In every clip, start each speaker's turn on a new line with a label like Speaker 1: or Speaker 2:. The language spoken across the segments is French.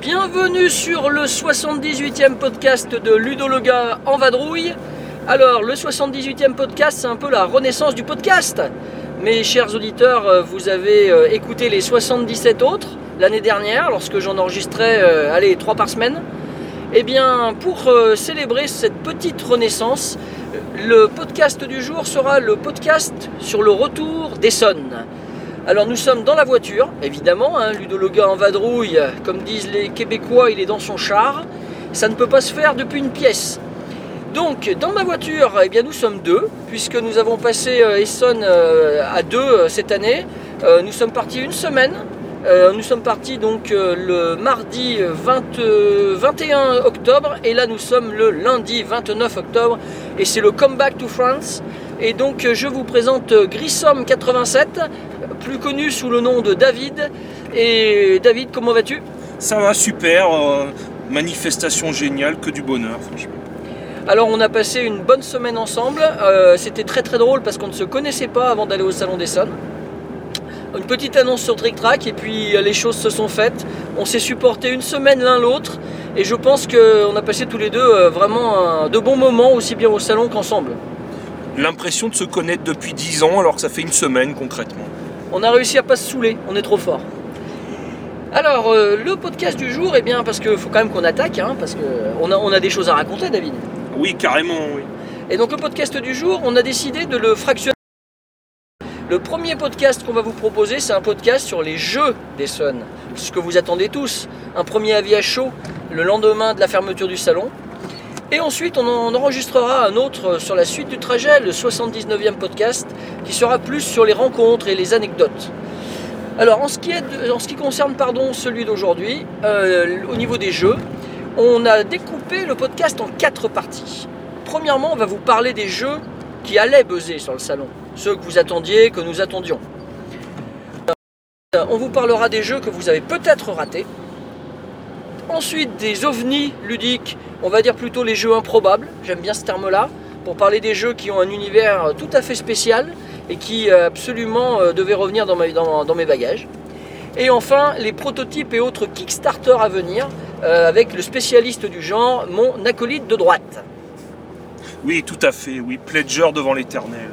Speaker 1: Bienvenue sur le 78e podcast de Ludo le gars en vadrouille. Alors, le 78e podcast, c'est un peu la renaissance du podcast. Mes chers auditeurs, euh, vous avez euh, écouté les 77 autres l'année dernière, lorsque j'en enregistrais, euh, allez, 3 par semaine. Eh bien, pour célébrer cette petite renaissance, le podcast du jour sera le podcast sur le retour d'Essonne. Alors nous sommes dans la voiture, évidemment, hein, Ludo le gars en vadrouille, comme disent les Québécois, il est dans son char. Ça ne peut pas se faire depuis une pièce. Donc dans ma voiture, eh bien, nous sommes deux, puisque nous avons passé euh, Essonne euh, à deux euh, cette année. Nous sommes partis une semaine. Nous sommes partis donc le mardi 20, euh, 21 octobre et là nous sommes le lundi 29 octobre et c'est le Comeback to France. Et donc je vous présente Grissom 87, plus connu sous le nom de David. Et David, comment vas-tu?
Speaker 2: Ça va super, manifestation géniale, que du bonheur.
Speaker 1: Alors on a passé une bonne semaine ensemble, Euh, c'était très très drôle parce qu'on ne se connaissait pas avant d'aller au Salon d'Essonne. Une petite annonce sur Trick Track et puis euh, les choses se sont faites. On s'est supporté une semaine l'un l'autre et je pense qu'on a passé tous les deux euh, vraiment un- de bons moments aussi bien au salon qu'ensemble.
Speaker 2: L'impression de se connaître depuis 10 ans alors que ça fait une semaine concrètement.
Speaker 1: On a réussi à pas se saouler, on est trop fort. Alors euh, le podcast du jour, eh bien parce qu'il faut quand même qu'on attaque, hein, parce qu'on a, on a des choses à raconter David.
Speaker 2: Oui, carrément, oui.
Speaker 1: Et donc le podcast du jour, on a décidé de le fractionner. Le premier podcast qu'on va vous proposer, c'est un podcast sur les jeux d'Essonne. Ce que vous attendez tous. Un premier avis à chaud le lendemain de la fermeture du salon. Et ensuite, on en enregistrera un autre sur la suite du trajet, le 79e podcast, qui sera plus sur les rencontres et les anecdotes. Alors, en ce qui, est en ce qui concerne pardon, celui d'aujourd'hui, euh, au niveau des jeux, on a découpé le podcast en quatre parties. Premièrement, on va vous parler des jeux qui allaient buzzer sur le salon, ceux que vous attendiez, que nous attendions. Euh, On vous parlera des jeux que vous avez peut-être ratés. Ensuite, des ovnis ludiques, on va dire plutôt les jeux improbables, j'aime bien ce terme-là, pour parler des jeux qui ont un univers tout à fait spécial et qui euh, absolument euh, devaient revenir dans, mes bagages. Et enfin, les prototypes et autres Kickstarter à venir, euh, avec le spécialiste du genre, mon acolyte de droite.
Speaker 2: Oui, tout à fait, oui. Pledger devant l'éternel.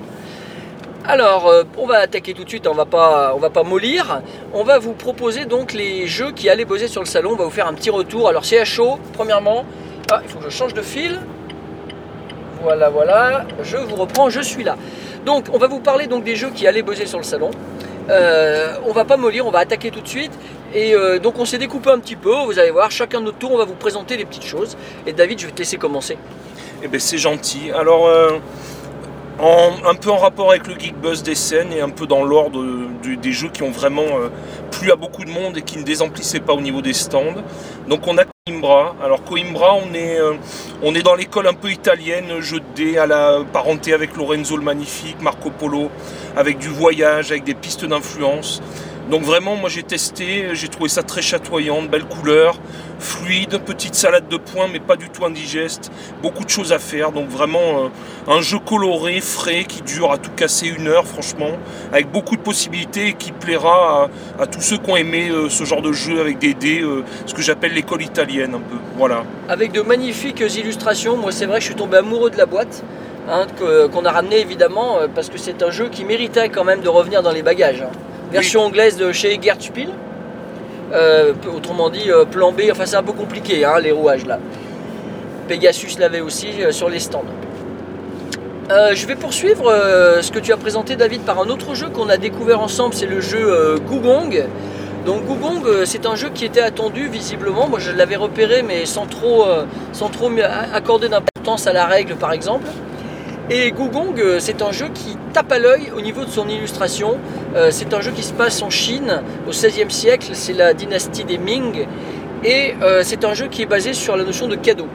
Speaker 1: Alors, euh, on va attaquer tout de suite, on va pas, on va pas mollir. On va vous proposer donc les jeux qui allaient buzzer sur le salon. On va vous faire un petit retour. Alors, c'est à chaud, premièrement. Ah, il faut que je change de fil. Voilà, voilà. Je vous reprends, je suis là. Donc, on va vous parler donc des jeux qui allaient buzzer sur le salon. Euh, on va pas mollir, on va attaquer tout de suite. Et euh, donc, on s'est découpé un petit peu. Vous allez voir, chacun de notre tour, on va vous présenter des petites choses. Et David, je vais te laisser commencer.
Speaker 2: Eh bien, c'est gentil. Alors, euh, un peu en rapport avec le Geek Buzz des scènes et un peu dans l'ordre des jeux qui ont vraiment à beaucoup de monde et qui ne désemplissaient pas au niveau des stands. Donc, on a Coimbra. Alors, Coimbra, on est, euh, on est dans l'école un peu italienne, jeu de à la parenté avec Lorenzo le Magnifique, Marco Polo, avec du voyage, avec des pistes d'influence. Donc vraiment, moi j'ai testé, j'ai trouvé ça très chatoyant, de belles couleurs, fluide, petite salade de poing, mais pas du tout indigeste, beaucoup de choses à faire. Donc vraiment euh, un jeu coloré, frais, qui dure à tout casser une heure, franchement, avec beaucoup de possibilités et qui plaira à, tous ceux qui ont aimé euh, ce genre de jeu avec des dés, euh, ce que j'appelle l'école italienne un peu. Voilà.
Speaker 1: avec de magnifiques illustrations. Moi, c'est vrai que je suis tombé amoureux de la boîte, hein, qu'on a ramené évidemment, parce que c'est un jeu qui méritait quand même de revenir dans les bagages. hein. Version anglaise de chez Gert Spiel. Euh, autrement dit, euh, plan B, enfin c'est un peu compliqué, hein, les rouages là. Pegasus l'avait aussi euh, sur les stands. Euh, je vais poursuivre ce que tu as présenté David par un autre jeu qu'on a découvert ensemble, c'est le jeu Gugong. Donc Gugong, euh, c'est un jeu qui était attendu visiblement. Moi, je l'avais repéré, mais sans trop, sans trop accorder d'importance à la règle, par exemple. Et Gugong, euh, c'est un jeu qui tape à l'œil au niveau de son illustration. Euh, c'est un jeu qui se passe en Chine au XVIe siècle. C'est la dynastie des Ming, et euh, c'est un jeu qui est basé sur la notion de cadeau.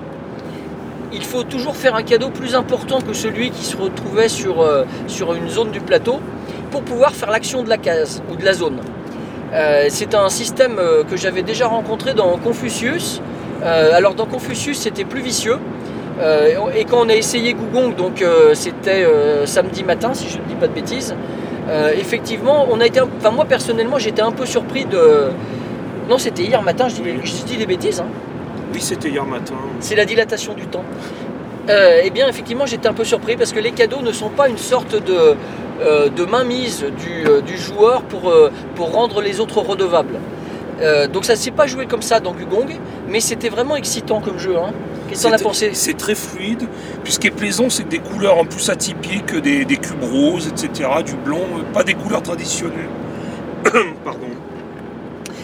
Speaker 1: il faut toujours faire un cadeau plus important que celui qui se retrouvait sur, sur une zone du plateau pour pouvoir faire l'action de la case ou de la zone. C'est un système que j'avais déjà rencontré dans Confucius. Alors dans Confucius c'était plus vicieux. Euh, et quand on a essayé Gugong, donc euh, c'était euh, samedi matin si je ne dis pas de bêtises, effectivement on a été, enfin moi personnellement j'étais un peu surpris de... Non c'était hier matin, je dis, je dis des bêtises. hein.
Speaker 2: Oui, c'était hier matin.
Speaker 1: C'est la dilatation du temps. Eh bien, effectivement, j'étais un peu surpris parce que les cadeaux ne sont pas une sorte de, de mainmise du, du joueur pour, pour rendre les autres redevables. Donc ça ne s'est pas joué comme ça dans Gugong, mais c'était vraiment excitant comme jeu. Hein. Qu'est-ce que t'en as
Speaker 2: C'est-
Speaker 1: pensé
Speaker 2: C'est très fluide. Puis ce qui est plaisant, c'est que des couleurs en plus atypiques, des, des cubes roses, etc., du blanc, euh, pas des couleurs traditionnelles. Pardon.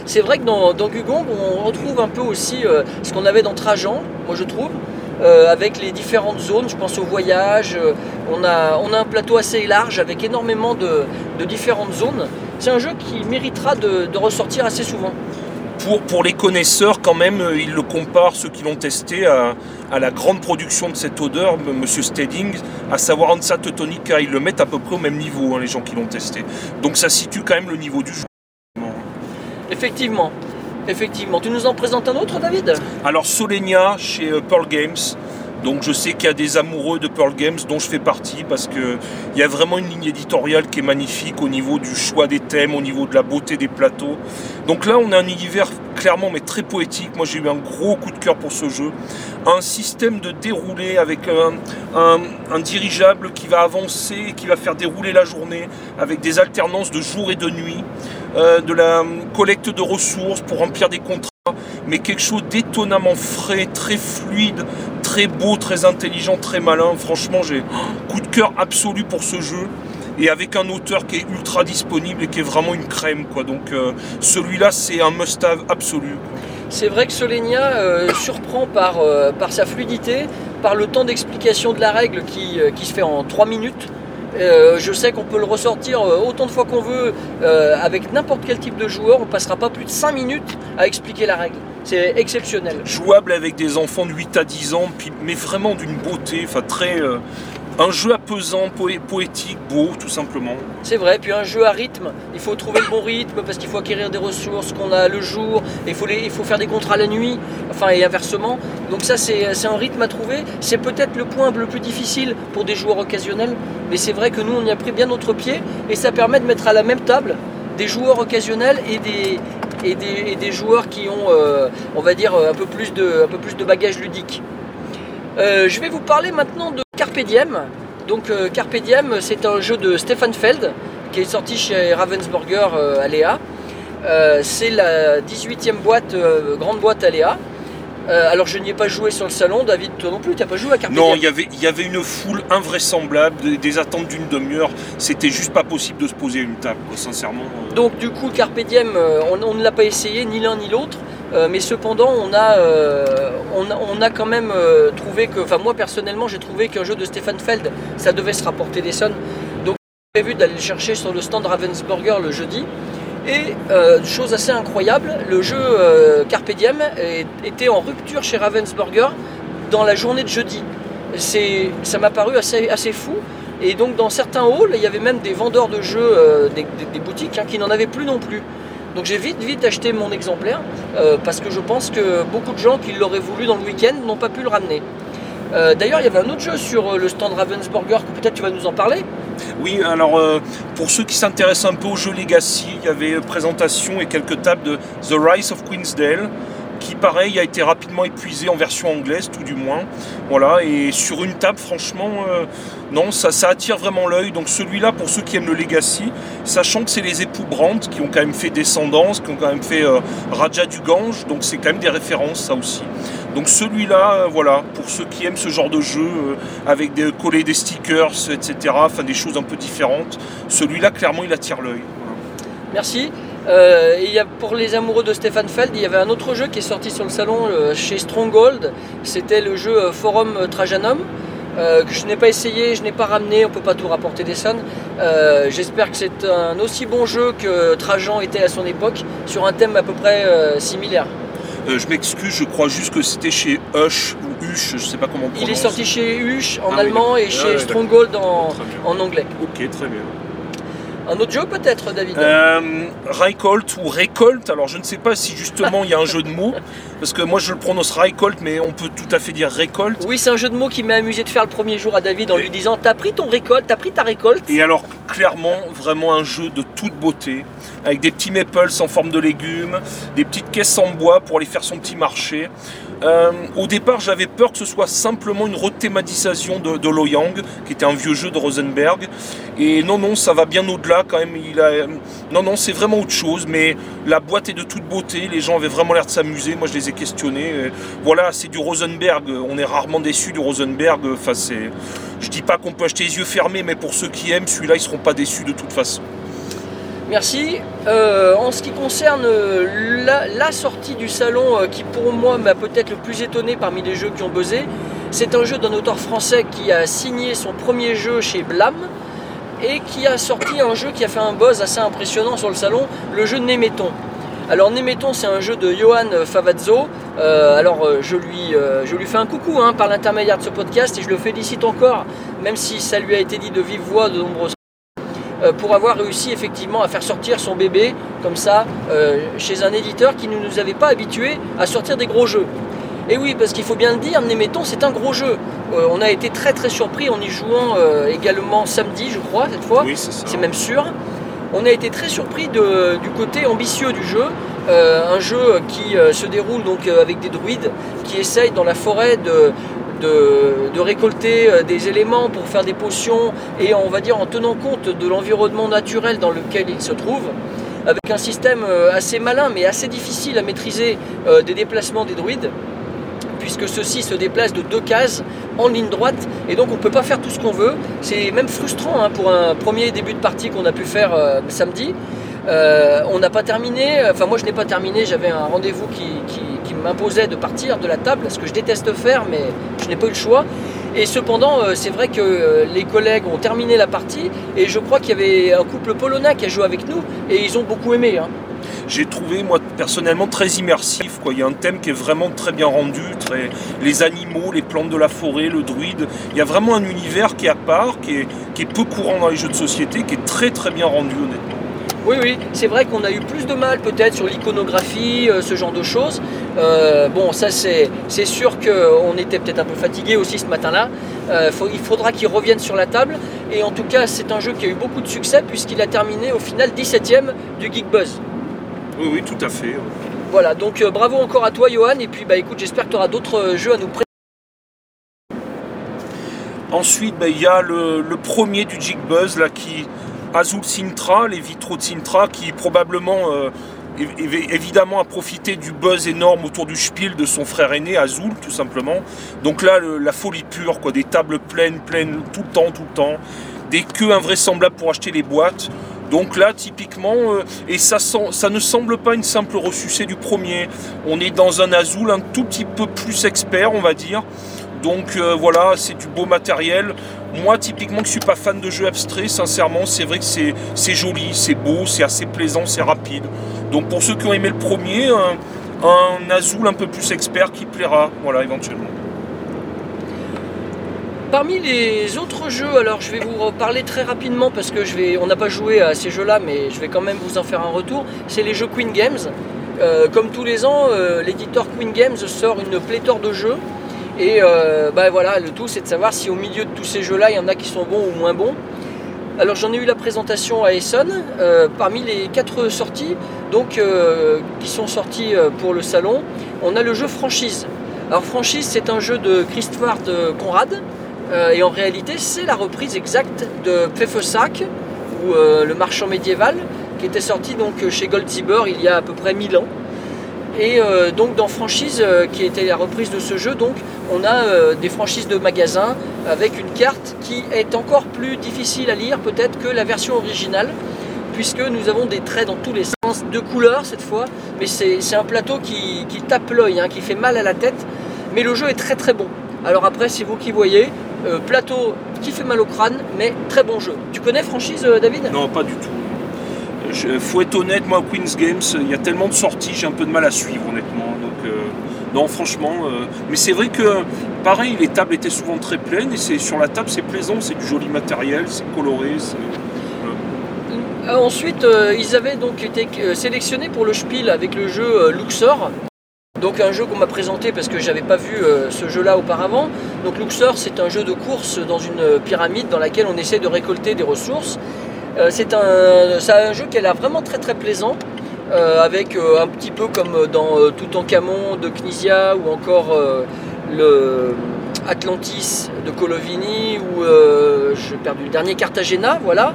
Speaker 1: C'est vrai que dans, dans Gugong, on retrouve un peu aussi euh, ce qu'on avait dans Trajan, moi je trouve, euh, avec les différentes zones. Je pense au voyage. euh, on, a, on a un plateau assez large avec énormément de, de différentes zones. C'est un jeu qui méritera de, de ressortir assez souvent.
Speaker 2: Pour, pour les connaisseurs, quand même, euh, ils le comparent, ceux qui l'ont testé, à, à la grande production de cette odeur, M- Monsieur Stedding, à savoir Ansa Teutonica. Ils le mettent à peu près au même niveau, hein, les gens qui l'ont testé. Donc ça situe quand même le niveau du jeu.
Speaker 1: Effectivement. Effectivement. Tu nous en présentes un autre, David?
Speaker 2: Alors Solenia chez euh, Pearl Games. Donc je sais qu'il y a des amoureux de Pearl Games dont je fais partie parce que il y a vraiment une ligne éditoriale qui est magnifique au niveau du choix des thèmes, au niveau de la beauté des plateaux. Donc là on a un univers clairement mais très poétique. Moi j'ai eu un gros coup de cœur pour ce jeu. Un système de déroulé avec un, dirigeable qui va avancer, qui va faire dérouler la journée avec des alternances de jour et de nuit, euh, de la collecte de ressources pour remplir des contrats mais quelque chose d'étonnamment frais, très fluide, très beau, très intelligent, très malin. Franchement, j'ai coup de cœur absolu pour ce jeu. Et avec un auteur qui est ultra disponible et qui est vraiment une crème. Quoi. Donc euh, celui-là, c'est un must-have absolu.
Speaker 1: C'est vrai que Solenia euh, surprend par, euh, par sa fluidité, par le temps d'explication de la règle qui, se fait en 3 minutes. Je sais qu'on peut le ressortir autant de fois qu'on veut avec n'importe quel type de joueur. On passera pas plus de 5 minutes à expliquer la règle. C'est exceptionnel.
Speaker 2: Jouable avec des enfants de 8 à 10 ans, puis, mais vraiment d'une beauté, enfin très... euh, un jeu apaisant, poé- poétique, beau, tout simplement.
Speaker 1: C'est vrai, puis un jeu à rythme, il faut trouver le bon rythme parce qu'il faut acquérir des ressources qu'on a le jour, et il faut, les, il faut faire des contrats la nuit, enfin et inversement. Donc ça c'est c'est un rythme à trouver, c'est peut-être le point le plus difficile pour des joueurs occasionnels, mais c'est vrai que nous on y a pris bien notre pied et ça permet de mettre à la même table des joueurs occasionnels et des, et des, joueurs qui ont, euh, on va dire, un peu plus de, un peu plus de bagages ludiques. Euh, je vais vous parler maintenant de Carpe Diem. Donc euh, Carpe c'est un jeu de Stefan Feld qui est sorti chez Ravensburger euh, Aléa. Euh, c'est la 18e boîte, euh, grande boîte Aléa. Euh, alors je n'y ai pas joué sur le salon, David, toi non plus, tu n'as pas joué à Carpe
Speaker 2: Non, il y avait, il y avait une foule invraisemblable, des, des attentes d'une demi-heure. C'était juste pas possible de se poser à une table, quoi, sincèrement. euh.
Speaker 1: Donc du coup, Carpe Diem, euh, on, on ne l'a pas essayé, ni l'un ni l'autre. Euh, mais cependant, on a, on a, on a quand même trouvé que, enfin moi personnellement, j'ai trouvé qu'un jeu de Stefan Feld, ça devait se rapporter des sommes. Donc j'ai prévu d'aller le chercher sur le stand Ravensburger le jeudi. Et euh, chose assez incroyable, le jeu euh, était en rupture chez Ravensburger dans la journée de jeudi. Ça m'a paru assez, fou. Et donc dans certains halls, il y avait même des vendeurs de jeux, euh, des, boutiques hein, qui n'en avaient plus non plus. Donc j'ai vite vite acheté mon exemplaire euh, parce que je pense que beaucoup de gens qui l'auraient voulu dans le week-end n'ont pas pu le ramener. D'ailleurs, il y avait un autre jeu sur le stand Ravensburger que peut-être tu vas nous en parler.
Speaker 2: Oui, alors euh, pour ceux qui s'intéressent un peu au jeu Legacy, il y avait présentation et quelques tables de The Rise of Queensdale, qui pareil a été rapidement épuisé en version anglaise, tout du moins. Voilà, et sur une table, franchement, euh, non, ça, ça attire vraiment l'œil. Donc celui-là, pour ceux qui aiment le Legacy, sachant que c'est les époux Brandt qui ont quand même fait Descendance, qui ont quand même fait euh, Raja du Gange, donc c'est quand même des références, ça aussi. Donc celui-là, euh, voilà, pour ceux qui aiment ce genre de jeu, euh, avec des coller des stickers, etc., enfin des choses un peu différentes, celui-là, clairement, il attire l'œil.
Speaker 1: Merci. Euh, et a, pour les amoureux de Stefan Feld, il y avait un autre jeu qui est sorti sur le salon euh, chez Stronghold. C'était le jeu euh, Forum Trajanum. euh, que je n'ai pas essayé, je n'ai pas ramené, on peut pas tout rapporter des. Euh, J'espère que c'est un aussi bon jeu que Trajan était à son époque, sur un thème à peu près euh, similaire.
Speaker 2: Euh, je m'excuse, je crois juste que c'était chez Hush ou Huche, je sais pas comment on prononce.
Speaker 1: Il est sorti chez Huche en
Speaker 2: Ah oui,
Speaker 1: allemand et chez
Speaker 2: Ah ouais,
Speaker 1: Stronghold en, en anglais.
Speaker 2: Ok, très bien.
Speaker 1: Un autre jeu peut-être, David
Speaker 2: Euh, ou Récolte, alors je ne sais pas si justement il y a un jeu de mots, parce que moi je le prononce Reichold, mais on peut tout à fait dire Récolte.
Speaker 1: Oui, c'est un jeu de mots qui m'a amusé de faire le premier jour à David en lui disant T'as pris ton récolte, t'as pris ta récolte
Speaker 2: Et alors clairement vraiment un jeu de toute beauté, avec des petits maples en forme de légumes, des petites caisses en bois pour aller faire son petit marché. Euh, au départ j'avais peur que ce soit simplement une rethématisation de, Loyang, qui était un vieux jeu de Rosenberg. Et non non ça va bien au-delà quand même. Il a... Non non c'est vraiment autre chose, mais la boîte est de toute beauté, les gens avaient vraiment l'air de s'amuser, moi je les ai questionnés. Voilà c'est du Rosenberg, on est rarement déçu du Rosenberg. Enfin c'est... Je dis pas qu'on peut acheter les yeux fermés, mais pour ceux qui aiment, celui-là, ils seront pas déçus de toute façon.
Speaker 1: Merci. Euh, en ce qui concerne euh, la, la sortie du salon, euh, qui pour moi m'a peut-être le plus étonné parmi les jeux qui ont buzzé, c'est un jeu d'un auteur français qui a signé son premier jeu chez Blam et qui a sorti un jeu qui a fait un buzz assez impressionnant sur le salon, le jeu Néméton. Alors Néméton, c'est un jeu de Johan Favazzo. Euh, alors euh, je, lui, euh, je lui fais un coucou hein, par l'intermédiaire de ce podcast et je le félicite encore, même si ça lui a été dit de vive voix de nombreuses pour avoir réussi effectivement à faire sortir son bébé comme ça euh, chez un éditeur qui ne nous avait pas habitués à sortir des gros jeux. Et oui, parce qu'il faut bien le dire, Néméton c'est un gros jeu. Euh, on a été très très surpris en y jouant euh, également samedi, je crois, cette fois.
Speaker 2: Oui, c'est ça.
Speaker 1: C'est même sûr. On a été très surpris de- du côté ambitieux du jeu. Euh, un jeu qui euh, se déroule donc euh, avec des druides qui essayent dans la forêt de, de, récolter euh, des éléments pour faire des potions et on va dire en tenant compte de l'environnement naturel dans lequel ils se trouvent avec un système euh, assez malin mais assez difficile à maîtriser euh, des déplacements des druides puisque ceux-ci se déplacent de deux cases en ligne droite et donc on ne peut pas faire tout ce qu'on veut. C'est même frustrant hein, pour un premier début de partie qu'on a pu faire samedi. On n'a pas terminé, enfin moi je n'ai pas terminé, j'avais un rendez-vous qui m'imposait de partir de la table, ce que je déteste faire mais je n'ai pas eu le choix. Et cependant, euh, c'est vrai que euh, les collègues ont terminé la partie et je crois qu'il y avait un couple polonais qui a joué avec nous et ils ont beaucoup aimé. hein.
Speaker 2: J'ai trouvé, moi, personnellement, très immersif. Il y a un thème qui est vraiment très bien rendu. Les animaux, les plantes de la forêt, le druide. Il y a vraiment un univers qui est à part, qui est, qui est peu courant dans les jeux de société, qui est très très bien rendu, honnêtement.
Speaker 1: Oui, oui, c'est vrai qu'on a eu plus de mal peut-être sur l'iconographie, euh, ce genre de choses. Euh, bon, ça c'est c'est sûr qu'on était peut-être un peu fatigué aussi ce matin-là. Euh, faut- il faudra qu'il revienne sur la table. Et en tout cas, c'est un jeu qui a eu beaucoup de succès puisqu'il a terminé au final 17ème du Geek Buzz.
Speaker 2: Oui, oui, tout à fait.
Speaker 1: Voilà, donc bravo encore à toi Johan. Et puis bah écoute, j'espère que tu auras d'autres jeux à nous présenter.
Speaker 2: Ensuite, ben, il y a le, le premier du Jig Buzz, là, qui. Azul Sintra, les vitraux de Sintra, qui probablement, euh, év- év- évidemment, a profité du buzz énorme autour du Spiel de son frère aîné, Azul, tout simplement. Donc là, la folie pure, quoi, des tables pleines, pleines, tout le temps, tout le temps. Des queues invraisemblables pour acheter les boîtes. Donc là, typiquement, euh, et ça, ça ne semble pas une simple ressucée du premier. On est dans un Azul un tout petit peu plus expert, on va dire. Donc euh, voilà, c'est du beau matériel. Moi, typiquement, que je suis pas fan de jeux abstraits, sincèrement, c'est vrai que c'est joli, c'est beau, c'est assez plaisant, c'est rapide. Donc pour ceux qui ont aimé le premier, un, un Azul un peu plus expert qui plaira, voilà, éventuellement.
Speaker 1: Parmi les autres jeux, alors je vais vous reparler très rapidement parce que je vais, on n'a pas joué à ces jeux-là, mais je vais quand même vous en faire un retour. C'est les jeux Queen Games. Euh, comme tous les ans, euh, l'éditeur Queen Games sort une pléthore de jeux. Et euh, bah voilà, le tout c'est de savoir si au milieu de tous ces jeux-là, il y en a qui sont bons ou moins bons. Alors j'en ai eu la présentation à Essonne, euh, parmi les quatre sorties donc, euh, qui sont sorties pour le salon, on a le jeu Franchise. Alors Franchise c'est un jeu de Christophe Conrad, et en réalité, c'est la reprise exacte de Pfeffersack, ou le marchand médiéval, qui était sorti donc chez Goldzieber il y a à peu près 1000 ans. Et euh, donc dans franchise, euh, qui était la reprise de ce jeu, donc on a euh, des franchises de magasins avec une carte qui est encore plus difficile à lire peut-être que la version originale, puisque nous avons des traits dans tous les sens, de couleurs cette fois, mais c'est un plateau qui, tape l'œil, hein, qui fait mal à la tête, mais le jeu est très très bon. Alors après, c'est vous qui voyez, plateau qui fait mal au crâne, mais très bon jeu. Tu connais franchise, David?
Speaker 2: Non, pas du tout. Faut être honnête, moi, Queen's Games, il y a tellement de sorties, j'ai un peu de mal à suivre, honnêtement. Donc, euh, non, franchement. euh, mais c'est vrai que pareil, les tables étaient souvent très pleines et sur la table c'est plaisant, c'est du joli matériel, c'est coloré.
Speaker 1: Euh, ensuite, ils avaient donc été sélectionnés pour le Spiel avec le jeu Luxor. Donc un jeu qu'on m'a présenté parce que j'avais pas vu ce jeu-là auparavant. Donc Luxor, c'est un jeu de course dans une pyramide dans laquelle on essaie de récolter des ressources. C'est un, jeu qui a l'air vraiment très très plaisant. avec un petit peu comme dans Toutankhamon de Knizia ou encore le Atlantis de Colovini ou j'ai perdu le dernier Cartagena, voilà.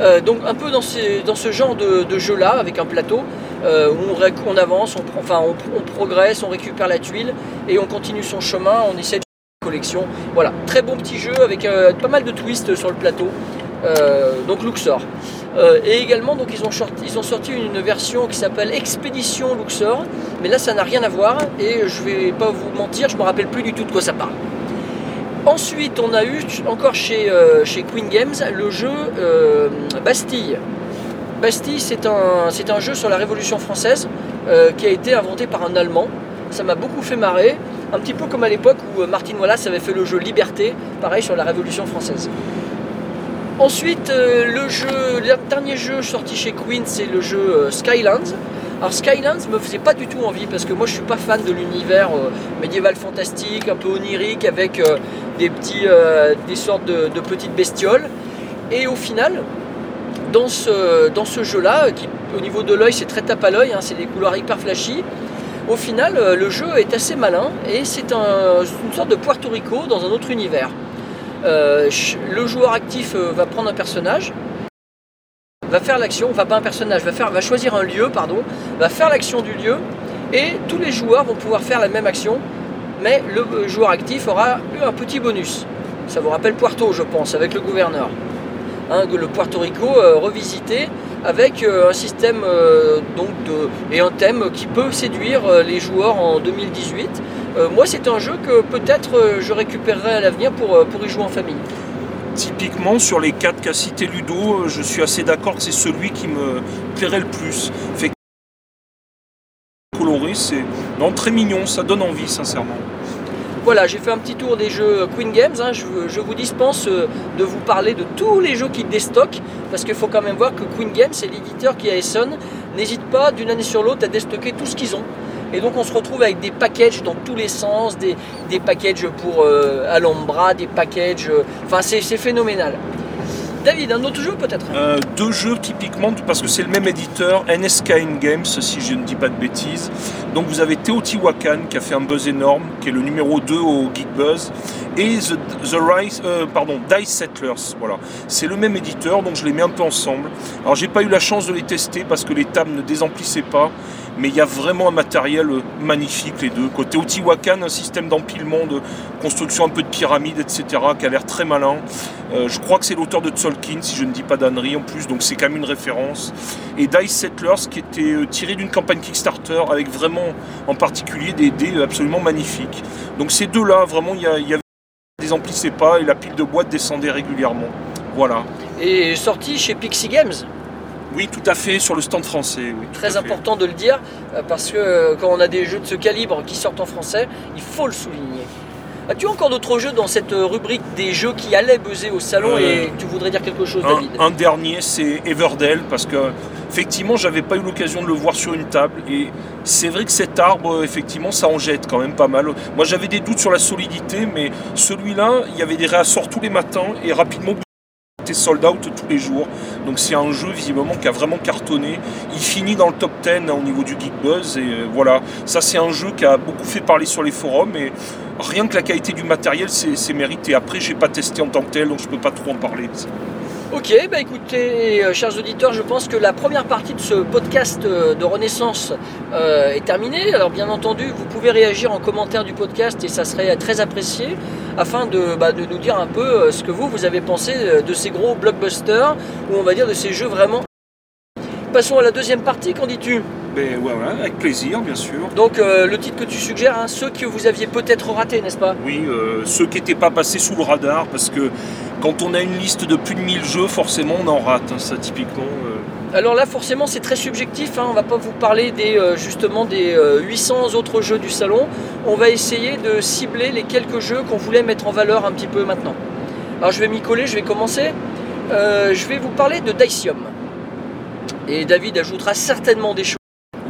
Speaker 1: Euh, donc un peu dans, ce genre de, jeu-là, avec un plateau, euh, où on, avance, on, progresse, on récupère la tuile et on continue son chemin, on essaie de collection. Voilà, très bon petit jeu avec euh, pas mal de twists sur le plateau. Donc Luxor. et également, donc, ils, ont sorti, une version qui s'appelle Expédition Luxor, mais là ça n'a rien à voir et je vais pas vous mentir, je me rappelle plus du tout de quoi ça parle. Ensuite, on a eu encore chez, euh, Queen Games le jeu euh, Bastille. Bastille, c'est un, c'est un jeu sur la Révolution française euh, qui a été inventé par un Allemand. Ça m'a beaucoup fait marrer, un petit peu comme à l'époque où Martin Wallace avait fait le jeu Liberté, pareil sur la Révolution française. Ensuite, le, jeu, le dernier jeu sorti chez Queen, c'est le jeu Skylands. Alors Skylands me faisait pas du tout envie parce que moi je suis pas fan de l'univers médiéval fantastique, un peu onirique avec des, euh, sortes de, petites bestioles. Et au final, dans ce, jeu-là, qui au niveau de l'œil c'est très tape à l'œil, hein, c'est des couleurs hyper flashy, au final euh, le jeu est assez malin et c'est un, une sorte de Puerto Rico dans un autre univers. Euh, le joueur actif va prendre un personnage, va faire l'action, va pas un personnage, va, faire, choisir un lieu, pardon, va faire l'action du lieu, et tous les joueurs vont pouvoir faire la même action mais le joueur actif aura eu un petit bonus. Ça vous rappelle Puerto, je pense, avec le gouverneur. Hein, le Puerto Rico euh, revisité avec euh, un système euh, donc et un thème qui peut séduire les joueurs en 2018. Moi, c'est un jeu que peut-être je récupérerai à l'avenir pour, pour y jouer en famille.
Speaker 2: Typiquement, sur les quatre qu'a cité Ludo, je suis assez d'accord que c'est celui qui me plairait le plus. Fait coloré, c'est non, très mignon, ça donne envie, sincèrement.
Speaker 1: Voilà, j'ai fait un petit tour des jeux Queen Games. Hein. Je, vous dispense euh, de vous parler de tous les jeux qui déstockent, parce qu'il faut quand même voir que Queen Games, c'est l'éditeur qui a Essonne, n'hésite pas d'une année sur l'autre à déstocker tout ce qu'ils ont. Et donc on se retrouve avec des packages dans tous les sens, des, packages pour euh, Alhambra, des packages... Euh, enfin c'est phénoménal. David, un autre jeu peut-être?
Speaker 2: Euh, Deux jeux typiquement, parce que c'est le même éditeur, NSK Games, si je ne dis pas de bêtises. Donc vous avez Teotihuacan qui a fait un buzz énorme, qui est le numéro 2 au Geek Buzz, et The, Rise, euh, pardon, Dice Settlers. Voilà, c'est le même éditeur, donc je les mets un peu ensemble. Alors j'ai pas eu la chance de les tester parce que les tables ne désemplissaient pas mais il y a vraiment un matériel magnifique les deux. Côté Otiwakan, un système d'empilement, de construction un peu de pyramide, etc., qui a l'air très malin. Euh, je crois que c'est l'auteur de Tolkien, si je ne dis pas d'annerie en plus, donc c'est quand même une référence. Et Dice Settlers, qui était euh, tiré d'une campagne Kickstarter, avec vraiment en particulier des dés absolument magnifiques. Donc ces deux-là, vraiment, il y, avait des emplissaient pas et la pile de boîtes descendait régulièrement. Voilà.
Speaker 1: Et sorti chez Pixie Games
Speaker 2: oui, tout à fait, sur le stand français.
Speaker 1: Très important de le dire, euh, parce que euh, quand on a des jeux de ce calibre qui sortent en français, il faut le souligner. As-tu encore d'autres jeux dans cette euh, rubrique des jeux qui allaient buzzer au salon et tu voudrais dire quelque chose, David
Speaker 2: Un dernier, c'est Everdell, parce que effectivement, j'avais pas eu l'occasion de le voir sur une table et c'est vrai que cet arbre, effectivement, ça en jette quand même pas mal. Moi, j'avais des doutes sur la solidité, mais celui-là, il y avait des réassorts tous les matins et rapidement sold out tous les jours. Donc c'est un jeu visiblement qui a vraiment cartonné. Il finit dans le top 10 au niveau du Geek Buzz et euh, voilà. Ça c'est un jeu qui a beaucoup fait parler sur les forums et rien que la qualité du matériel c'est mérité. Après j'ai pas testé en tant que tel donc je peux pas trop en parler.
Speaker 1: Ok, bah écoutez, euh, chers auditeurs, je pense que la première partie de ce podcast euh, de Renaissance euh, est terminée. Alors bien entendu, vous pouvez réagir en commentaire du podcast et ça serait très apprécié afin de, bah, de nous dire un peu ce que vous, vous avez pensé de ces gros blockbusters ou on va dire de ces jeux vraiment. Passons à la deuxième partie, qu'en dis-tu?
Speaker 2: Ben, voilà, avec plaisir, bien sûr.
Speaker 1: Donc le titre que tu suggères, hein, ceux que vous aviez peut-être ratés, n'est-ce pas?
Speaker 2: Oui, ceux qui n'étaient pas passés sous le radar, parce que quand on a une liste de plus de 1000 jeux, forcément on en rate, hein, ça typiquement. Euh.
Speaker 1: Alors là, forcément, c'est très subjectif. Hein. On va pas vous parler des, euh, justement des euh, 800 autres jeux du salon. On va essayer de cibler les quelques jeux qu'on voulait mettre en valeur un petit peu maintenant. Alors je vais m'y coller, je vais commencer. Euh, je vais vous parler de Dacium. Et David ajoutera certainement des choses.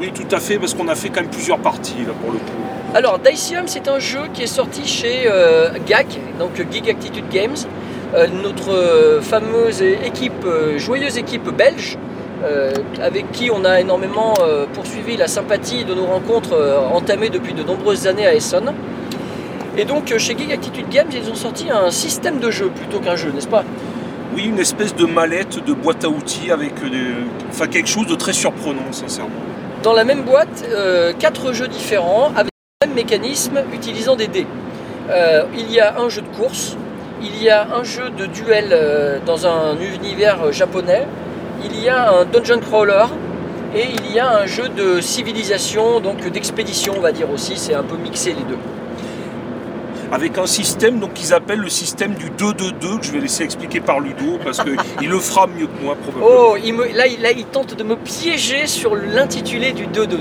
Speaker 2: Oui, tout à fait, parce qu'on a fait quand même plusieurs parties là pour le coup.
Speaker 1: Alors Dacium, c'est un jeu qui est sorti chez euh, GAG, donc Geek Attitude Games, euh, notre euh, fameuse équipe, joyeuse équipe belge, euh, avec qui on a énormément euh, poursuivi la sympathie de nos rencontres euh, entamées depuis de nombreuses années à Essonne. Et donc chez Geek Attitude Games, ils ont sorti un système de jeu plutôt qu'un jeu, n'est-ce pas?
Speaker 2: Oui, une espèce de mallette, de boîte à outils avec des... enfin, quelque chose de très surprenant, sincèrement.
Speaker 1: Dans la même boîte, euh, quatre jeux différents avec le même mécanisme utilisant des dés. Euh, il y a un jeu de course, il y a un jeu de duel euh, dans un univers japonais, il y a un dungeon crawler et il y a un jeu de civilisation, donc d'expédition on va dire aussi, c'est un peu mixé les deux.
Speaker 2: Avec un système donc qu'ils appellent le système du 2-2-2 que je vais laisser expliquer par Ludo parce qu'il le fera mieux que moi probablement.
Speaker 1: Oh, il me- là, il- là, il tente de me piéger sur l'intitulé du 2-2-2.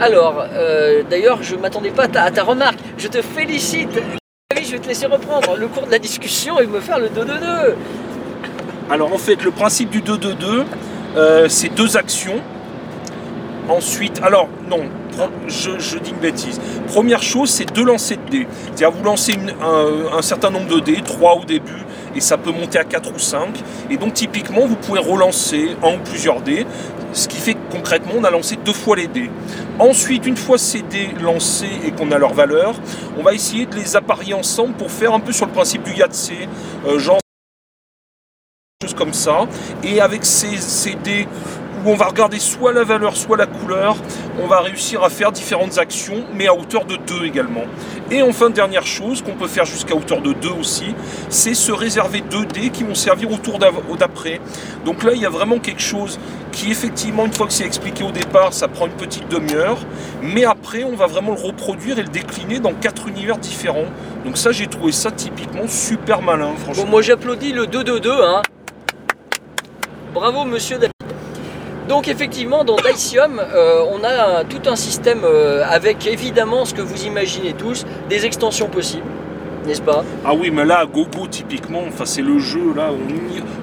Speaker 1: Alors, euh, d'ailleurs, je ne m'attendais pas à ta, à ta remarque. Je te félicite. Oui, je vais te laisser reprendre le cours de la discussion et me faire le 2-2-2.
Speaker 2: Alors en fait, le principe du 2-2-2, euh, c'est deux actions. Ensuite, alors non, je, dis une bêtise. Première chose, c'est deux lancers de dés. C'est-à-dire vous lancez un, certain nombre de dés, trois au début, et ça peut monter à 4 ou 5. Et donc typiquement, vous pouvez relancer un ou plusieurs dés, ce qui fait que concrètement, on a lancé deux fois les dés. Ensuite, une fois ces dés lancés et qu'on a leur valeur, on va essayer de les apparier ensemble pour faire un peu sur le principe du Yahtzee, euh, genre comme ça. Et avec ces dés où on va regarder soit la valeur, soit la couleur, on va réussir à faire différentes actions, mais à hauteur de 2 également. Et enfin, dernière chose qu'on peut faire jusqu'à hauteur de 2 aussi, c'est se réserver 2 dés qui vont servir au tour d'après. Donc là, il y a vraiment quelque chose qui, effectivement, une fois que c'est expliqué au départ, ça prend une petite demi-heure. Mais après, on va vraiment le reproduire et le décliner dans quatre univers différents. Donc ça, j'ai trouvé ça typiquement super malin, franchement.
Speaker 1: Bon, moi, j'applaudis le 2-2-2. Hein. Bravo, monsieur. Donc, effectivement, dans Dacium, euh, on a un- tout un système euh, avec évidemment ce que vous imaginez tous, des extensions possibles, n'est-ce pas?
Speaker 2: Ah oui, mais là, Gogo, typiquement, enfin, c'est le jeu, là,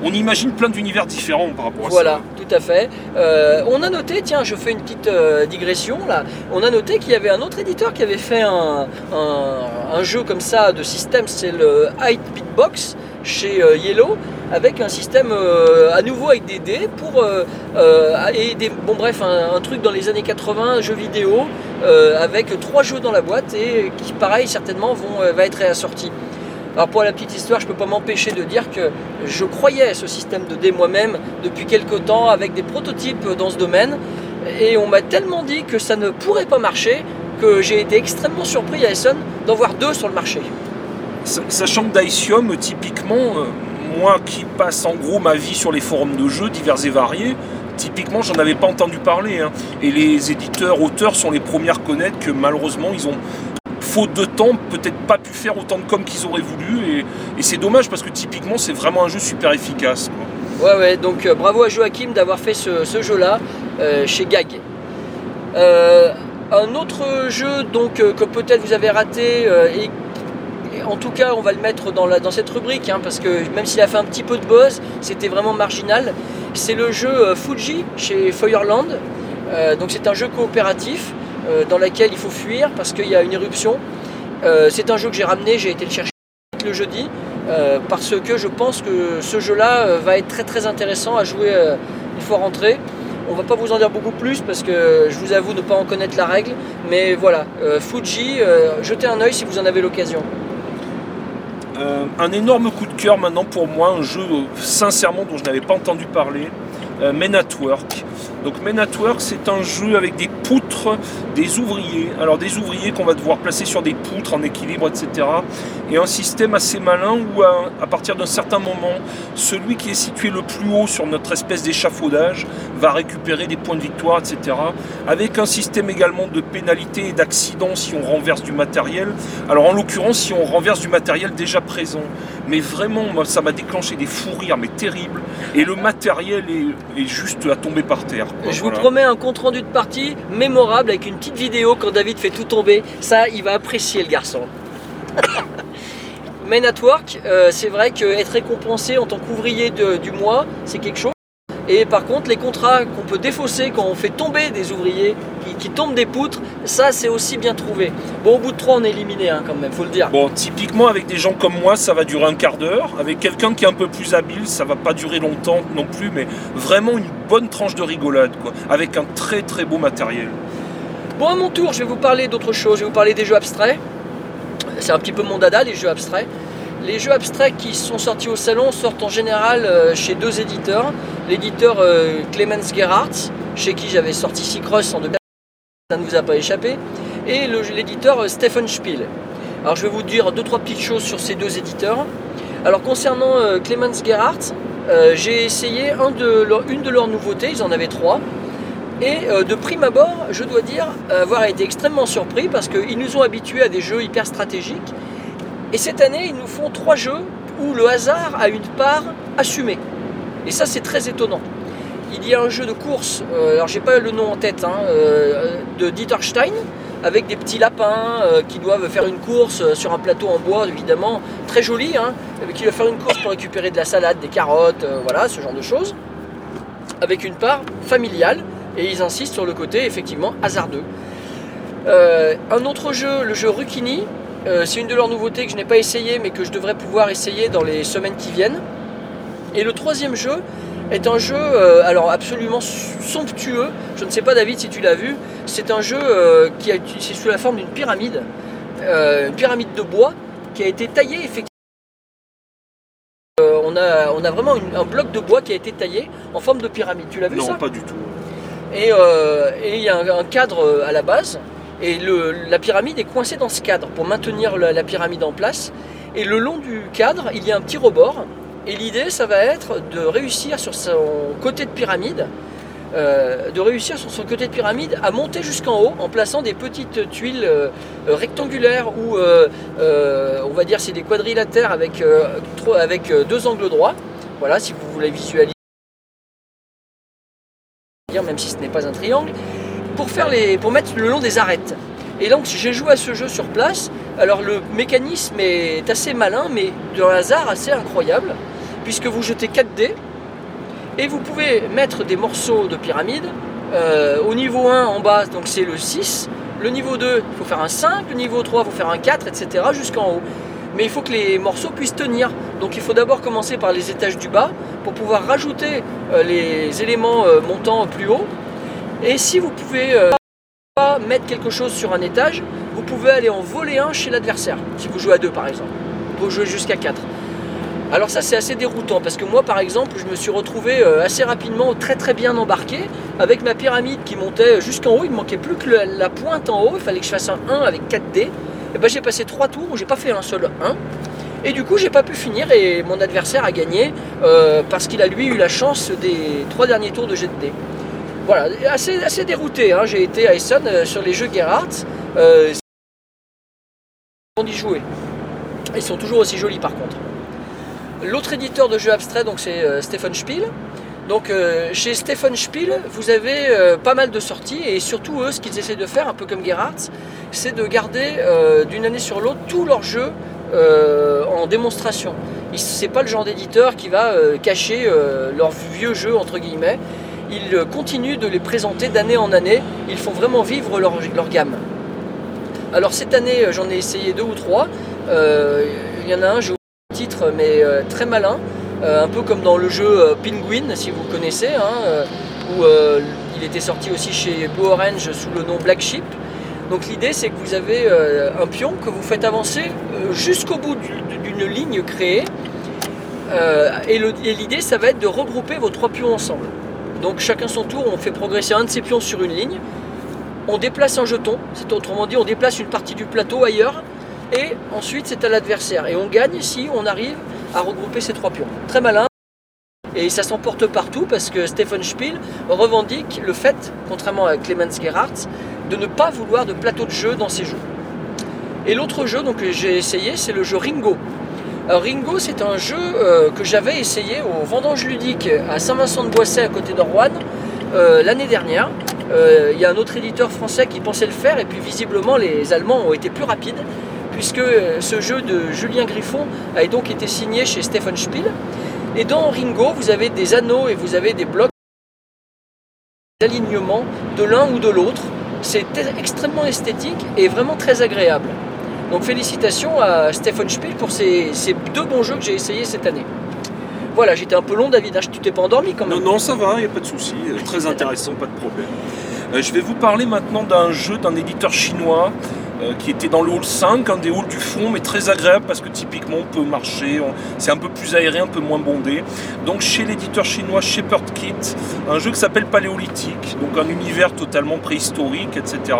Speaker 2: on, imagine plein d'univers différents par rapport à
Speaker 1: Voilà, tout à fait. Euh, on a noté, tiens, je fais une petite digression là, on a noté qu'il y avait un autre éditeur qui avait fait un, un- un jeu comme ça de système, c'est le High Beatbox chez euh, Yellow, avec un système euh, à nouveau avec des dés pour euh, et des bon bref un, truc dans les années 80 jeux vidéo avec trois jeux dans la boîte et qui pareil certainement vont va être réassorti. Alors pour la petite histoire, je peux pas m'empêcher de dire que je croyais à ce système de dés moi-même depuis quelque temps avec des prototypes dans ce domaine et on m'a tellement dit que ça ne pourrait pas marcher que j'ai été extrêmement surpris à Essen d'en voir deux sur le marché.
Speaker 2: Sachant que Daicium, typiquement, euh, moi qui passe en gros ma vie sur les forums de jeux divers et variés, typiquement, j'en avais pas entendu parler. hein. Et les éditeurs, auteurs sont les premiers à reconnaître que malheureusement, ils ont, faute de temps, peut-être pas pu faire autant de com qu'ils auraient voulu. Et, c'est dommage parce que typiquement, c'est vraiment un jeu super efficace.
Speaker 1: Ouais, ouais, donc euh, bravo à Joachim d'avoir fait ce, jeu-là euh, chez Gag. Un autre jeu donc que peut-être vous avez raté et en tout cas on va le mettre dans, cette rubrique hein, parce que même s'il a fait un petit peu de buzz, c'était vraiment marginal. C'est le jeu euh, Fuji chez Feuerland. Euh, donc c'est un jeu coopératif euh, dans lequel il faut fuir parce qu'il y a une éruption. C'est un jeu que j'ai ramené, j'ai été le chercher le jeudi parce que je pense que ce jeu-là va être très intéressant à jouer une fois rentré. On va pas vous en dire beaucoup plus parce que je vous avoue ne pas en connaître la règle, mais voilà, Fuji, jetez un œil si vous en avez l'occasion.
Speaker 2: Euh, un énorme coup de cœur maintenant pour moi, un jeu euh, sincèrement dont je n'avais pas entendu parler, euh, Men at Work. Donc Men at Work c'est un jeu avec des poutres, des ouvriers, alors des ouvriers qu'on va devoir placer sur des poutres en équilibre, etc. Et un système assez malin où à, partir d'un certain moment, celui qui est situé le plus haut sur notre espèce d'échafaudage va récupérer des points de victoire, etc. Avec un système également de pénalité et d'accident si on renverse du matériel. Alors en l'occurrence si on renverse du matériel déjà présent. Mais vraiment, moi, ça m'a déclenché des fous rires, mais terribles. Et le matériel est juste à tomber par terre.
Speaker 1: Je
Speaker 2: voilà.
Speaker 1: vous promets un compte rendu de partie mémorable avec une petite vidéo quand David fait tout tomber. Ça, il va apprécier le garçon. Men at Work, euh, c'est vrai qu'être récompensé en tant qu'ouvrier du mois, c'est quelque chose. Et par contre, les contrats qu'on peut défausser quand on fait tomber des ouvriers qui, qui tombent des poutres, ça c'est aussi bien trouvé. Bon, au bout de trois, on est éliminé hein, quand même, faut le dire.
Speaker 2: Bon, typiquement, avec des gens comme moi, ça va durer un quart d'heure. Avec quelqu'un qui est un peu plus habile, ça va pas durer longtemps non plus, mais vraiment une bonne tranche de rigolade, quoi. Avec un très très beau matériel.
Speaker 1: Bon, à mon tour, je vais vous parler d'autre chose. Je vais vous parler des jeux abstraits. C'est un petit peu mon dada, les jeux abstraits. Les jeux abstraits qui sont sortis au salon sortent en général euh, chez deux éditeurs. L'éditeur euh, Clemens Gerhardt, chez qui j'avais sorti Cycross en 2000, ça ne vous a pas échappé, et l'éditeur euh, Stephen Spiel. Alors je vais vous dire deux trois petites choses sur ces deux éditeurs. Alors concernant Clemens Gerhardt, j'ai essayé une de leurs nouveautés, ils en avaient trois. Et de prime abord, je dois dire avoir été extrêmement surpris parce qu'ils nous ont habitués à des jeux hyper stratégiques. Et cette année, ils nous font trois jeux où le hasard a une part assumée. Et ça, c'est très étonnant. Il y a un jeu de course, euh, alors j'ai pas le nom en tête, hein, euh, de Dieter Stein, avec des petits lapins euh, qui doivent faire une course euh, sur un plateau en bois, évidemment, très joli, hein, qui doivent faire une course pour récupérer de la salade, des carottes, voilà, ce genre de choses, avec une part familiale, et ils insistent sur le côté effectivement hasardeux. Un autre jeu, le jeu Rukini, euh, c'est une de leurs nouveautés que je n'ai pas essayé mais que je devrais pouvoir essayer dans les semaines qui viennent. Et le troisième jeu est un jeu euh, alors absolument somptueux. Je ne sais pas David si tu l'as vu. C'est un jeu euh, qui a c'est sous la forme d'une pyramide, une pyramide de bois qui a été taillée effectivement. On, a, on a vraiment une- un bloc de bois qui a été taillé en forme de pyramide. Tu l'as vu
Speaker 2: Non,
Speaker 1: ça?
Speaker 2: pas du tout.
Speaker 1: et il y a un, un cadre à la base, et la pyramide est coincée dans ce cadre pour maintenir la, pyramide en place. Et le long du cadre, il y a un petit rebord. Et l'idée, ça va être de réussir sur son côté de pyramide, euh, de réussir sur son côté de pyramide à monter jusqu'en haut en plaçant des petites tuiles euh, rectangulaires ou euh, on va dire c'est des quadrilatères avec, deux angles droits. Voilà, si vous voulez visualiser même si ce n'est pas un triangle, pour, faire les, pour mettre le long des arêtes. Et donc j'ai joué à ce jeu sur place. Alors le mécanisme est assez malin, mais d'un hasard assez incroyable, puisque vous jetez 4 dés et vous pouvez mettre des morceaux de pyramide. Euh, au niveau 1 en bas, donc c'est le 6. Le niveau 2, il faut faire un 5. Le niveau 3, il faut faire un 4, etc. jusqu'en haut. Mais il faut que les morceaux puissent tenir. Donc il faut d'abord commencer par les étages du bas pour pouvoir rajouter euh, les éléments euh, montant plus haut. Et si vous pouvez euh, pas mettre quelque chose sur un étage, vous pouvez aller en voler un chez l'adversaire. Si vous jouez à deux par exemple. Vous jouez jusqu'à 4. Alors ça c'est assez déroutant parce que moi par exemple je me suis retrouvé euh, assez rapidement très très bien embarqué avec ma pyramide qui montait jusqu'en haut, il me manquait plus que la, pointe en haut, il fallait que je fasse un 1 avec 4 dés. Et ben j'ai passé 3 tours où j'ai pas fait un seul 1. Et du coup j'ai pas pu finir et mon adversaire a gagné euh, parce qu'il a lui eu la chance des 3 derniers tours de jet de dés. Voilà, assez, dérouté, hein. j'ai été à Essen euh, sur les jeux Gerhardt. Euh. Ils sont toujours aussi jolis par contre. L'autre éditeur de jeux abstraits, donc c'est euh, Stephen Spiel. Donc chez Stephen Spiel, vous avez pas mal de sorties et surtout eux, ce qu'ils essaient de faire, un peu comme Gerhardt, c'est de garder d'une année sur l'autre tous leurs jeux en démonstration. Ils- C'est pas le genre d'éditeur qui va cacher leurs vieux jeux entre guillemets. Ils euh, continuent de les présenter d'année en année. Ils font vraiment vivre leur, gamme. Alors cette année, euh, j'en ai essayé deux ou trois. Euh, Il y en a un, j'ai oublié le titre, mais très malin. Un peu comme dans le jeu Penguin, si vous connaissez, hein, où il était sorti aussi chez Blue Orange sous le nom Black Sheep. Donc l'idée c'est que vous avez un pion que vous faites avancer jusqu'au bout du- d'une ligne créée. Et l'idée ça va être de regrouper vos trois pions ensemble. Donc chacun son tour, on fait progresser un de ces pions sur une ligne. On déplace un jeton, c'est autrement dit on déplace une partie du plateau ailleurs. Et ensuite c'est à l'adversaire. Et on gagne si on arrive à regrouper ces trois pions. Très malin. Et ça s'emporte partout parce que Stephen Spiel revendique le fait, contrairement à Clemens Gerhardt, de ne pas vouloir de plateau de jeu dans ses jeux. Et l'autre jeu donc, que j'ai essayé, c'est le jeu Ringo. Alors Ringo, c'est un jeu euh, que j'avais essayé au Vendange Ludique à Saint-Vincent-de-Boisset à côté de euh, l'année dernière. Euh, Il y a un autre éditeur français qui pensait le faire et puis visiblement les Allemands ont été plus rapides puisque euh, ce jeu de Julien Griffon a donc été signé chez Stephen Spiel. Et dans Ringo, vous avez des anneaux et vous avez des blocs d'alignement de l'un ou de l'autre. C'est extrêmement esthétique et vraiment très agréable. Donc félicitations à Stephen Spiel pour ces, ces deux bons jeux que j'ai essayés cette année. Voilà, j'étais un peu long David, hein, tu t'es pas endormi quand même
Speaker 2: Non, non, ça va, il n'y a pas de souci. Euh, Très intéressant, pas de problème. Euh, je vais vous parler maintenant d'un jeu d'un éditeur chinois euh, qui était dans le hall 5, un des halls du fond, mais très agréable parce que typiquement on peut marcher, on- c'est un peu plus aéré, un peu moins bondé. Donc chez l'éditeur chinois Shepherd Kit, un jeu qui s'appelle Paléolithique, donc un univers totalement préhistorique, etc.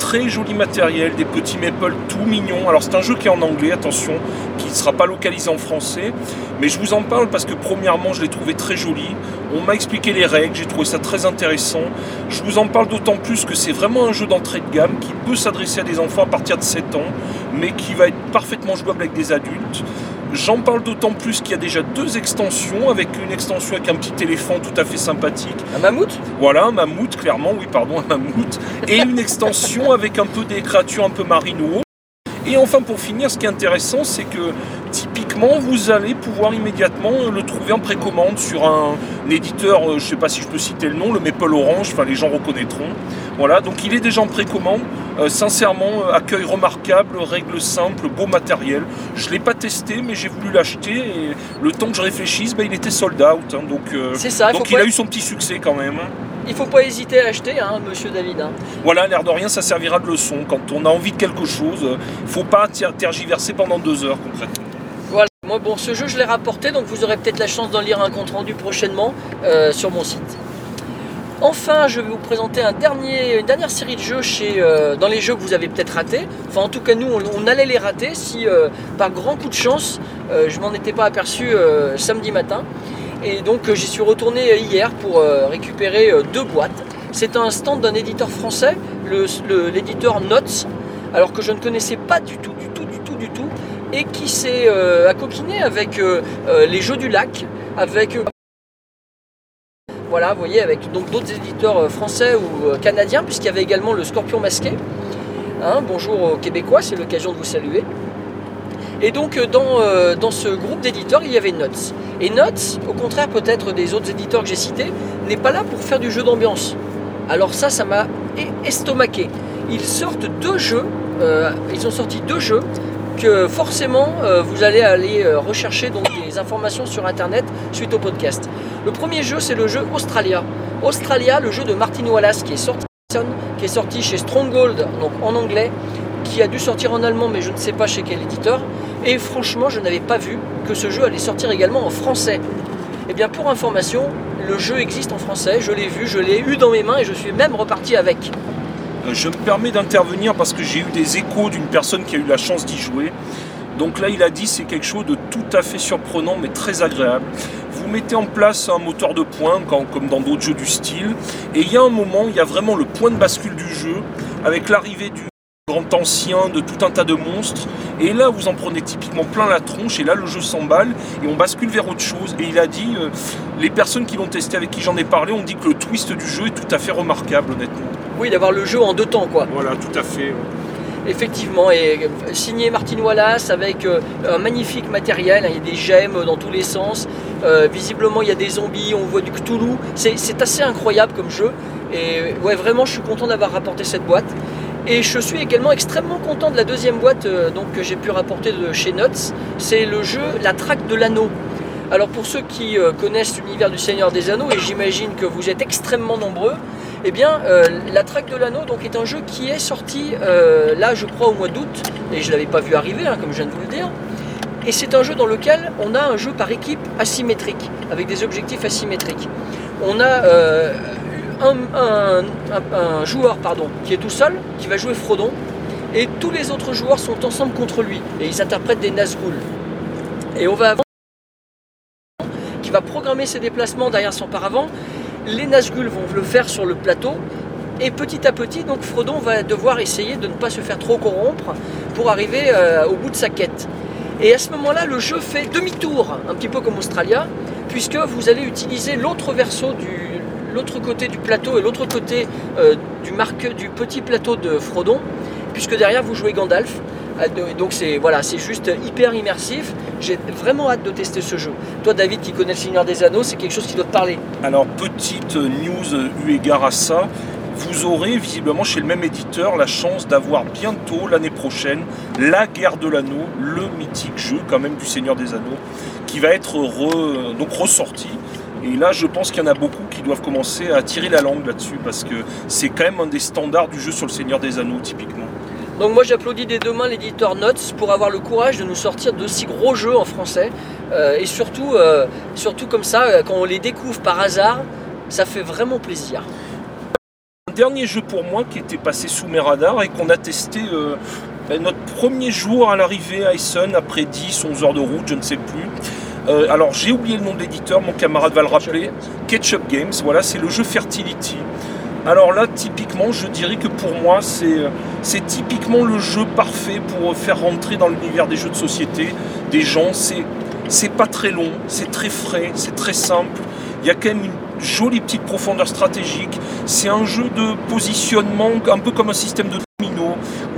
Speaker 2: Très joli matériel, des petits maples tout mignons. Alors c'est un jeu qui est en anglais, attention, qui ne sera pas localisé en français. Mais je vous en parle parce que premièrement je l'ai trouvé très joli. On m'a expliqué les règles, j'ai trouvé ça très intéressant. Je vous en parle d'autant plus que c'est vraiment un jeu d'entrée de gamme qui peut s'adresser à des enfants à partir de 7 ans, mais qui va être parfaitement jouable avec des adultes. J'en parle d'autant plus qu'il y a déjà deux extensions, avec une extension avec un petit éléphant tout à fait sympathique.
Speaker 1: Un mammouth?
Speaker 2: Voilà, un mammouth, clairement, oui, pardon, un mammouth. Et une extension avec un peu des créatures un peu marines ou autres. Et enfin, pour finir, ce qui est intéressant, c'est que typiquement, vous allez pouvoir immédiatement le trouver en précommande sur un, éditeur, euh, je ne sais pas si je peux citer le nom, le Maple Orange, enfin les gens reconnaîtront. Voilà, donc il est déjà en précommande. Euh, sincèrement, euh, accueil remarquable, règles simples, beau matériel. Je ne l'ai pas testé, mais j'ai voulu l'acheter et le temps que je réfléchisse, ben, il était sold out. hein, donc euh,
Speaker 1: C'est ça, il
Speaker 2: donc il
Speaker 1: pas,
Speaker 2: a eu son petit succès quand même. hein.
Speaker 1: il faut pas hésiter à acheter, hein, monsieur David. hein.
Speaker 2: Voilà, l'air de rien, ça servira de leçon. Quand on a envie de quelque chose, euh, faut pas ter- tergiverser pendant deux heures concrètement.
Speaker 1: Voilà, moi bon, ce jeu je l'ai rapporté, donc vous aurez peut-être la chance d'en lire un compte rendu prochainement euh, sur mon site. Enfin, je vais vous présenter une dernière série de jeux chez, euh, dans les jeux que vous avez peut-être ratés. Enfin, en tout cas, nous, on, allait les rater si, euh, par grand coup de chance, je m'en étais pas aperçu samedi matin. Et donc, j'y suis retourné hier pour récupérer deux boîtes. C'est un stand d'un éditeur français, l'éditeur Notes, alors que je ne connaissais pas du tout, du tout, du tout, et qui s'est euh, accoquiné avec euh, euh, les Jeux du Lac, avec euh, voilà, vous voyez, avec donc d'autres éditeurs français ou canadiens, puisqu'il y avait également le Scorpion masqué. Hein, bonjour aux Québécois, c'est l'occasion de vous saluer. Et donc dans, dans ce groupe d'éditeurs, il y avait Notes. Et Notes, au contraire peut-être des autres éditeurs que j'ai cités, n'est pas là pour faire du jeu d'ambiance. Alors ça, ça m'a estomaqué. Ils sortent deux jeux, ils ont sorti deux jeux que forcément euh, vous allez aller euh, rechercher donc des informations sur internet suite au podcast. Le premier jeu c'est le jeu Australia. Australia, le jeu de Martin Wallace qui est sorti, qui est sorti chez Stronghold donc en anglais, qui a dû sortir en allemand mais je ne sais pas chez quel éditeur. Et franchement je n'avais pas vu que ce jeu allait sortir également en français. Et bien pour information, le jeu existe en français, je l'ai vu, je l'ai eu dans mes mains et je suis même reparti avec.
Speaker 2: Je me permets d'intervenir parce que j'ai eu des échos d'une personne qui a eu la chance d'y jouer. Donc là, il a dit c'est quelque chose de tout à fait surprenant mais très agréable. Vous mettez en place un moteur de points comme dans d'autres jeux du style. Et il y a un moment, il y a vraiment le point de bascule du jeu avec l'arrivée du grand ancien, de tout un tas de monstres. Et là, vous en prenez typiquement plein la tronche. Et là, le jeu s'emballe et on bascule vers autre chose. Et il a dit, euh, les personnes qui l'ont testé avec qui j'en ai parlé ont dit que le twist du jeu est tout à fait remarquable, honnêtement.
Speaker 1: Oui, d'avoir le jeu en deux temps quoi.
Speaker 2: Voilà, tout à fait.
Speaker 1: Effectivement, et euh, signé Martin Wallace avec euh, un magnifique matériel, hein, il y a des gemmes dans tous les sens, Euh, visiblement il y a des zombies, on voit du Cthulhu, c'est c'est assez incroyable comme jeu, et ouais vraiment je suis content d'avoir rapporté cette boîte. Et je suis également extrêmement content de la deuxième boîte euh, donc, que j'ai pu rapporter de chez Nuts, c'est le jeu La Traque de l'Anneau. Alors pour ceux qui euh, connaissent l'univers du Seigneur des Anneaux, et j'imagine que vous êtes extrêmement nombreux, eh bien euh, La Traque de l'Anneau est un jeu qui est sorti là je crois au mois d'août, et je ne l'avais pas vu arriver hein, comme je viens de vous le dire. Et c'est un jeu dans lequel on a un jeu par équipe asymétrique, avec des objectifs asymétriques. On a un, joueur pardon, qui est tout seul, qui va jouer Frodon, et tous les autres joueurs sont ensemble contre lui, et ils interprètent des Nazgûl. Et on va avoir qui va programmer ses déplacements derrière son paravent. Les Nazgûl vont le faire sur le plateau, et petit à petit, donc Frodon va devoir essayer de ne pas se faire trop corrompre pour arriver euh, au bout de sa quête. Et à ce moment-là, le jeu fait demi-tour, un petit peu comme Australia, puisque vous allez utiliser l'autre verso du l'autre côté du plateau et l'autre côté euh, du, marque, du petit plateau de Frodon, puisque derrière vous jouez Gandalf. Euh, Donc c'est voilà, c'est juste hyper immersif. J'ai vraiment hâte de tester ce jeu. Toi, David, qui connais le Seigneur des Anneaux, c'est quelque chose qui doit te parler.
Speaker 2: Alors, petite news eu égard à ça, vous aurez visiblement chez le même éditeur la chance d'avoir bientôt, l'année prochaine, La Guerre de l'Anneau, le mythique jeu quand même du Seigneur des Anneaux, qui va être re- donc ressorti. Et là, je pense qu'il y en a beaucoup qui doivent commencer à tirer la langue là-dessus, parce que c'est quand même un des standards du jeu sur le Seigneur des Anneaux, typiquement.
Speaker 1: Donc moi j'applaudis des deux mains l'éditeur Notes pour avoir le courage de nous sortir de si gros jeux en français. Euh, et surtout, euh, surtout comme ça, euh, quand on les découvre par hasard, ça fait vraiment plaisir.
Speaker 2: Un dernier jeu pour moi qui était passé sous mes radars et qu'on a testé euh, ben, notre premier jour à l'arrivée à Essen, après 10, 11 heures de route, je ne sais plus. Euh, alors j'ai oublié le nom de l'éditeur, mon camarade va le rappeler. Ketchup Games, voilà, c'est le jeu Fertility. Alors là, typiquement, je dirais que pour moi, c'est euh, typiquement le jeu parfait pour faire rentrer dans l'univers des jeux de société des gens. C'est pas très long, c'est très frais, c'est très simple. Il y a quand même une jolie petite profondeur stratégique. C'est un jeu de positionnement, un peu comme un système de.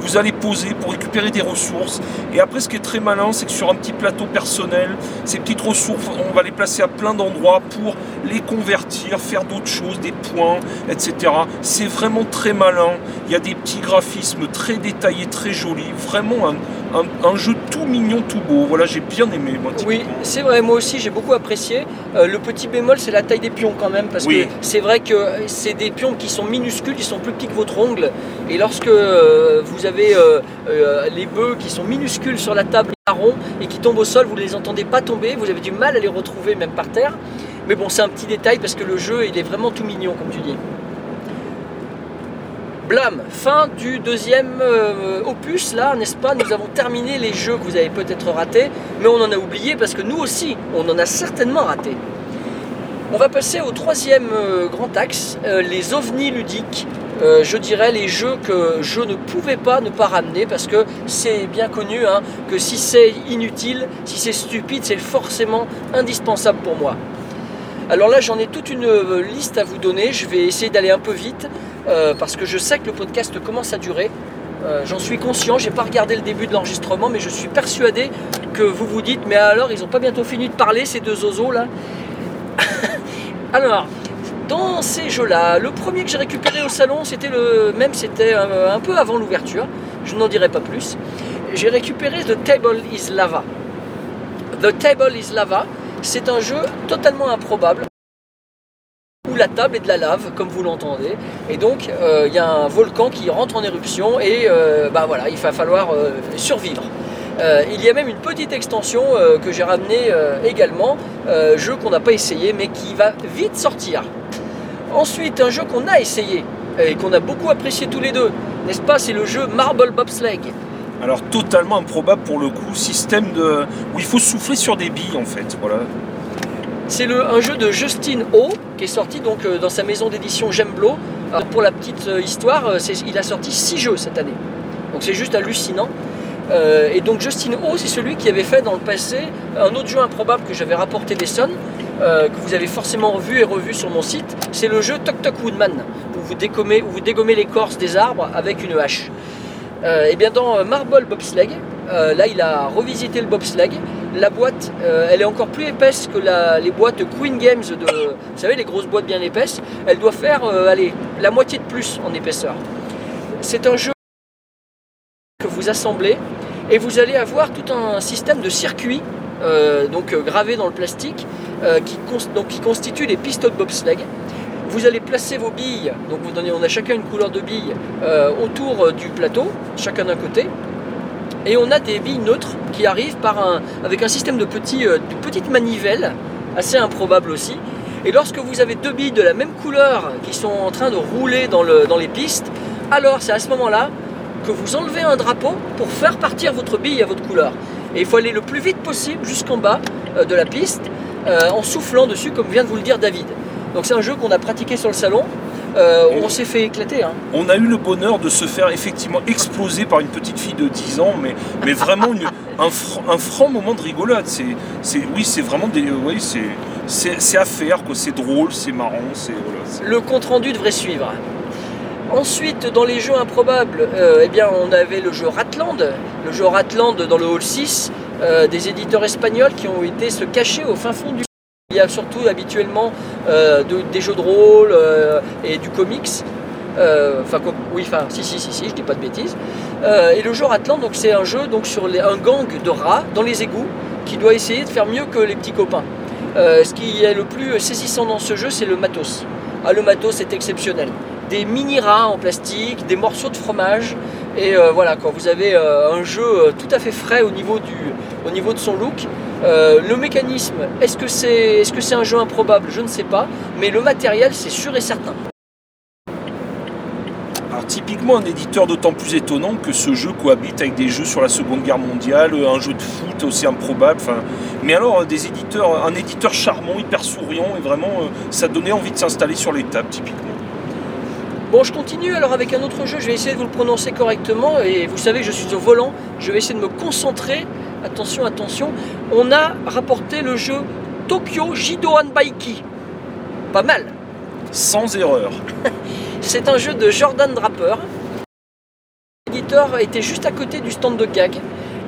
Speaker 2: Vous allez poser pour récupérer des ressources. Et après, ce qui est très malin, c'est que sur un petit plateau personnel, ces petites ressources, on va les placer à plein d'endroits pour les convertir, faire d'autres choses, des points, etc. C'est vraiment très malin. Il y a des petits graphismes très détaillés, très jolis. Vraiment un, un- un jeu tout mignon, tout beau. Voilà, j'ai bien aimé, moi.
Speaker 1: Oui, c'est vrai, moi aussi j'ai beaucoup apprécié. Euh, le petit bémol, c'est la taille des pions quand même, parce
Speaker 2: Oui.
Speaker 1: que c'est vrai que c'est des pions qui sont minuscules, ils sont plus petits que votre ongle. Et lorsque euh, vous avez euh, euh, les bœufs qui sont minuscules sur la table, marron, et qui tombent au sol, vous ne les entendez pas tomber, vous avez du mal à les retrouver même par terre. Mais bon, c'est un petit détail parce que le jeu, il est vraiment tout mignon, comme tu dis. Blam, fin du deuxième euh, opus, là, n'est-ce pas? Nous avons terminé les jeux que vous avez peut-être ratés, mais on en a oublié parce que nous aussi, on en a certainement raté. On va passer au troisième grand axe, les ovnis ludiques. Euh, je dirais les jeux que je ne pouvais pas ne pas ramener parce que c'est bien connu hein, que si c'est inutile, si c'est stupide, c'est forcément indispensable pour moi. Alors là, j'en ai toute une euh, liste à vous donner. Je vais essayer d'aller un peu vite euh, parce que je sais que le podcast commence à durer. J'en suis conscient, j'ai pas regardé le début de l'enregistrement, mais je suis persuadé que vous vous dites, mais alors ils ont pas bientôt fini de parler ces deux oiseaux là Alors, dans ces jeux-là, le premier que j'ai récupéré au salon, c'était le même, c'était euh, un peu avant l'ouverture. Je n'en dirai pas plus. J'ai récupéré The Table is Lava. The Table is Lava, c'est un jeu totalement improbable où la table est de la lave, comme vous l'entendez, et donc euh, il y a un volcan qui rentre en éruption et euh, bah voilà, il va falloir survivre. Il y a même une petite extension que j'ai ramenée également, jeu qu'on n'a pas essayé mais qui va vite sortir. Ensuite, un jeu qu'on a essayé et qu'on a beaucoup apprécié tous les deux, n'est-ce pas C'est le jeu Marble Bobsleigh.
Speaker 2: Alors totalement improbable pour le coup, système de où il faut souffler sur des billes en fait. Voilà.
Speaker 1: C'est un jeu de Justin O qui est sorti donc euh, dans sa maison d'édition Gemblo. Alors, pour la petite euh, histoire, euh, il a sorti 6 jeux cette année. Donc c'est juste hallucinant. Euh, et donc Justin O, c'est celui qui avait fait dans le passé un autre jeu improbable que j'avais rapporté des Sons, euh, que vous avez forcément vu et revu sur mon site. C'est le jeu Tok Tok Woodman, où vous, dégommez, l'écorce des arbres avec une hache. Euh, bien dans euh, Marble Bobsleigh, euh, là il a revisité le bobsleigh. La boîte, euh, elle est encore plus épaisse que la- les boîtes Queen Games vous savez, les grosses boîtes bien épaisses. Elle doit faire, allez, la moitié de plus en épaisseur. C'est un jeu que vous assemblez et vous allez avoir tout un système de circuits donc gravés dans le plastique euh, qui, donc, qui constituent les pistes de bobsleigh. Vous allez placer vos billes, donc on a chacun une couleur de billes euh, autour euh, du plateau, chacun d'un côté. Et on a des billes neutres qui arrivent avec un système de, euh, petites manivelles, assez improbable aussi. Et lorsque vous avez deux billes de la même couleur qui sont en train de rouler dans, le- dans les pistes, alors c'est à ce moment-là que vous enlevez un drapeau pour faire partir votre bille à votre couleur. Et il faut aller le plus vite possible jusqu'en bas de la piste euh, en soufflant dessus, comme vient de vous le dire David. Donc c'est un jeu qu'on a pratiqué sur le salon. Euh, on s'est fait éclater. hein.
Speaker 2: On a eu le bonheur de se faire effectivement exploser par une petite fille de 10 ans, mais, mais vraiment une, un, fr- un franc moment de rigolade. C'est, c'est, oui, c'est vraiment des, euh, oui, c'est, c'est, c'est à faire, quoi. C'est drôle, c'est marrant, c'est, voilà, c'est-
Speaker 1: Le compte rendu devrait suivre. Ensuite, dans les jeux improbables, euh, eh bien, on avait le jeu Ratland, le jeu Ratland dans le Hall 6, euh, des éditeurs espagnols qui ont été se cacher au fin fond du. Il y a surtout habituellement euh, de- des jeux de rôle euh, et du comics. Enfin, oui, enfin, si, si, si, si, je dis pas de bêtises. Et le jeu Ratland, donc, c'est un jeu donc, sur un gang de rats dans les égouts qui doit essayer de faire mieux que les petits copains. Ce qui est le plus saisissant dans ce jeu, c'est le matos. Ah, le matos est exceptionnel. Des mini rats en plastique, des morceaux de fromage. Et euh, voilà, quand vous avez euh, un jeu euh, tout à fait frais au niveau, de son look. Le mécanisme, est-ce que c'est est -ce c'est un jeu improbable? Je ne sais pas. Mais le matériel, c'est sûr et certain.
Speaker 2: Alors typiquement un éditeur d'autant plus étonnant que ce jeu cohabite avec des jeux sur la Seconde Guerre mondiale, un jeu de foot aussi improbable. Mais alors des éditeurs, un éditeur charmant, hyper souriant et vraiment ça donnait envie de s'installer sur les tables typiquement.
Speaker 1: Bon, je continue alors avec un autre jeu. Je vais essayer de vous le prononcer correctement. Et vous savez, je suis au volant. Je vais essayer de me concentrer. Attention, attention. On a rapporté le jeu Tokyo Jidoan Baiki. Pas mal.
Speaker 2: Sans erreur.
Speaker 1: C'est un jeu de Jordan Draper. L'éditeur était juste à côté du stand de gag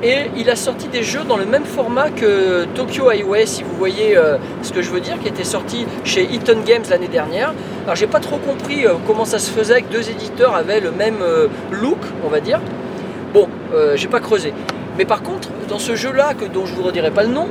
Speaker 1: et il a sorti des jeux dans le même format que Tokyo Highway, si vous voyez euh, ce que je veux dire, qui était sorti chez Eaton Games l'année dernière. Alors j'ai pas trop compris euh, comment ça se faisait que deux éditeurs avaient le même euh, look, on va dire. Bon, j'ai pas creusé. Mais par contre, dans ce jeu-là, que dont je vous redirai pas le nom,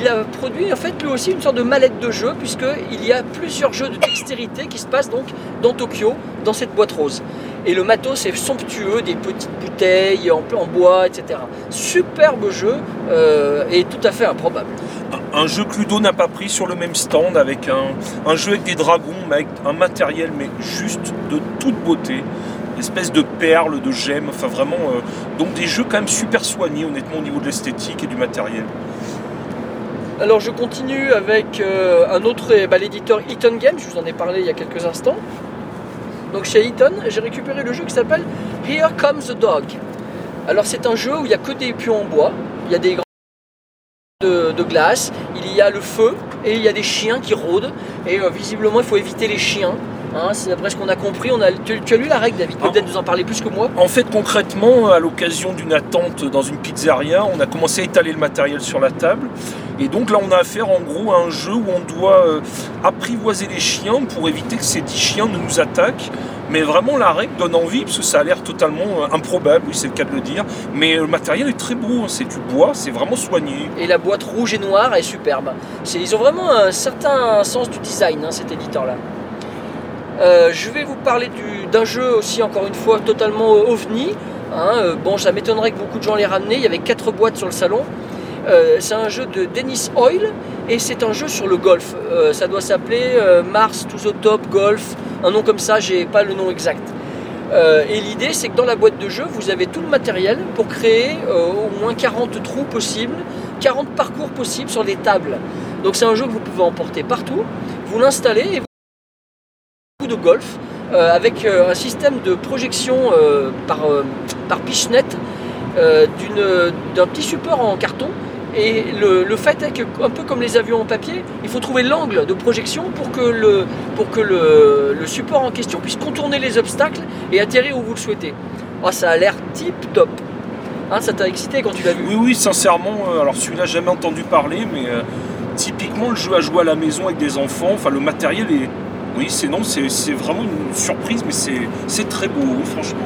Speaker 1: il a produit en fait lui aussi une sorte de mallette de jeu puisqu'il y a plusieurs jeux de dextérité qui se passent donc dans Tokyo, dans cette boîte rose. Et le matos est somptueux, des petites bouteilles en, en bois, etc. Superbe jeu euh, et tout à fait improbable.
Speaker 2: Un, un jeu que Ludo n'a pas pris sur le même stand avec un, un jeu avec des dragons, mais avec un matériel mais juste de toute beauté. Espèce de perles, de gemmes, enfin vraiment. euh, donc des jeux quand même super soignés honnêtement au niveau de l'esthétique et du matériel.
Speaker 1: Alors je continue avec euh, un autre, ben, l'éditeur Eaton Games, je vous en ai parlé il y a quelques instants. Donc chez Eaton, j'ai récupéré le jeu qui s'appelle Here Comes the Dog. Alors c'est un jeu où il n'y a que des pions en bois, il y a des grands de, de glace, il y a le feu et il y a des chiens qui rôdent. Et euh, visiblement il faut éviter les chiens. Hein, c'est d'après ce qu'on a compris. On a, tu, tu as lu la règle David, peut-être nous en parler plus que moi.
Speaker 2: En fait, concrètement, à l'occasion d'une attente dans une pizzeria, on a commencé à étaler le matériel sur la table. Et donc là, on a affaire en gros à un jeu où on doit euh, apprivoiser les chiens pour éviter que ces dix chiens ne nous attaquent. Mais vraiment, la règle donne envie, parce que ça a l'air totalement euh, improbable, oui, c'est le cas de le dire. Mais euh, le matériel est très beau, hein, c'est du bois, c'est vraiment soigné.
Speaker 1: Et la boîte rouge et noire est superbe. Ils ont vraiment un certain sens du design, hein, cet éditeur-là. Euh, je vais vous parler du- d'un jeu aussi, encore une fois, totalement euh, ovni. hein. Euh, bon, ça m'étonnerait que beaucoup de gens les ramenaient. Il y avait quatre boîtes sur le salon. Euh, c'est un jeu de Dennis Oil et c'est un jeu sur le golf. Euh, ça doit s'appeler Mars to the Top Golf, un nom comme ça, j'ai pas le nom exact. Et l'idée, c'est que dans la boîte de jeu, vous avez tout le matériel pour créer au moins 40 trous possibles, 40 parcours possibles sur les tables. Donc c'est un jeu que vous pouvez emporter partout. Vous l'installez et vous de golf euh, avec euh, un système de projection euh, par, par Pichnet d'une- d'un petit support en carton. Et le, le fait est que, un peu comme les avions en papier, il faut trouver l'angle de projection pour que, le, pour que le, le support en question puisse contourner les obstacles et atterrir où vous le souhaitez. Ah, ça a l'air tip top. Hein, ça t'a excité quand tu l'as vu?
Speaker 2: Oui, oui, sincèrement, alors celui-là, jamais entendu parler, mais typiquement, le jeu à jouer à la maison avec des enfants, enfin, le matériel est. Oui, c'est non, c'est vraiment une surprise, mais c'est très beau, franchement.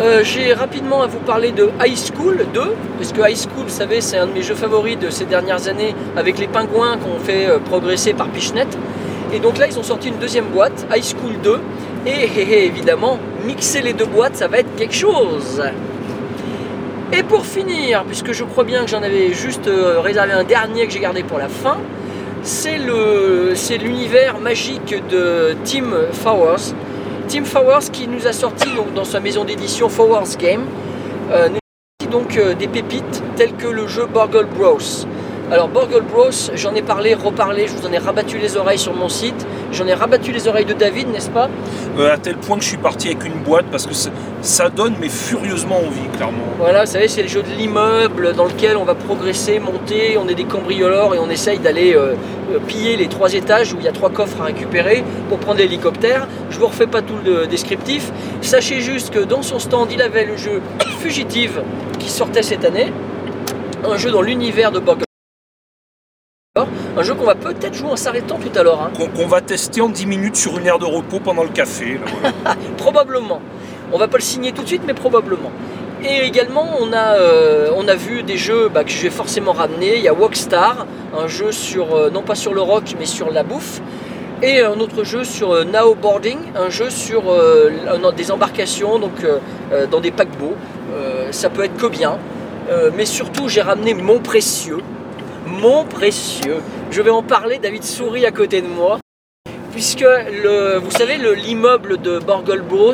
Speaker 1: Euh, J'ai rapidement à vous parler de High School 2, parce que High School, vous savez, c'est un de mes jeux favoris de ces dernières années, avec les pingouins qu'on fait euh, progresser par Pichnet. Et donc là, ils ont sorti une deuxième boîte, High School 2, et évidemment, mixer les deux boîtes, ça va être quelque chose. Et pour finir, puisque je crois bien que j'en avais juste euh, réservé un dernier que j'ai gardé pour la fin, c'est l'univers magique de Tim Fowers. Tim Fowers qui nous a sorti dans sa maison d'édition Fowers Game euh, nous a sorti donc euh, des pépites telles que le jeu Burgle Bros. Alors Borgle Bros, j'en ai parlé, reparlé, je vous en ai rabattu les oreilles sur mon site. J'en ai rabattu les oreilles de David, n'est-ce pas?
Speaker 2: Euh, à tel point que je suis parti avec une boîte parce que ça- donne mais furieusement envie, clairement.
Speaker 1: Voilà, vous savez, c'est le jeu de l'immeuble dans lequel on va progresser, monter, on est des cambrioleurs et on essaye d'aller euh, euh, piller les trois étages où il y a trois coffres à récupérer pour prendre l'hélicoptère. Je vous refais pas tout le descriptif. Sachez juste que dans son stand, il avait le jeu Fugitive qui sortait cette année, un jeu dans l'univers de Borg. Un jeu qu'on va peut-être jouer en s'arrêtant tout à l'heure. hein.
Speaker 2: Qu'on va tester en 10 minutes sur une aire de repos pendant le café. là, voilà.
Speaker 1: Probablement. On va pas le signer tout de suite, mais probablement. Et également, on a, euh, on a vu des jeux bah, que je vais forcément ramener. Il y a Walkstar, un jeu sur, euh, non pas sur le rock, mais sur la bouffe. Et un autre jeu sur euh, Now Boarding, un jeu sur euh, des embarcations, donc dans des paquebots. Ça peut être que bien. Mais surtout, j'ai ramené mon précieux. Mon précieux. Je vais en parler, David sourit à côté de moi. Puisque, vous savez, le- l'immeuble de Borgle Bros,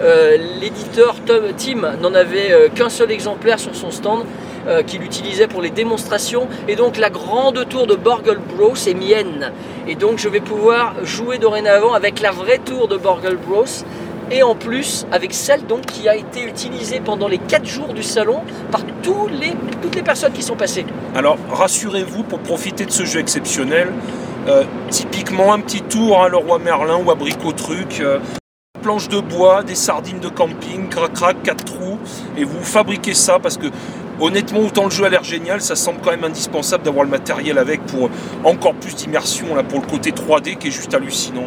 Speaker 1: euh, l'éditeur Tim n'en avait euh, qu'un seul exemplaire sur son stand euh, qu'il utilisait pour les démonstrations. Et donc la grande tour de Borgle Bros est mienne. Et donc je vais pouvoir jouer dorénavant avec la vraie tour de Borgle Bros. Et en plus avec celle donc qui a été utilisée pendant les 4 jours du salon par les, toutes les personnes qui sont passées.
Speaker 2: Alors rassurez-vous, pour profiter de ce jeu exceptionnel, euh, typiquement un petit tour à Leroy Merlin ou à Bricotruc, euh, planche de bois, des sardines de camping, crac-crac, 4 trous, et vous fabriquez ça parce que honnêtement, autant le jeu a l'air génial, ça semble quand même indispensable d'avoir le matériel avec pour encore plus d'immersion, là, pour le côté 3D qui est juste hallucinant.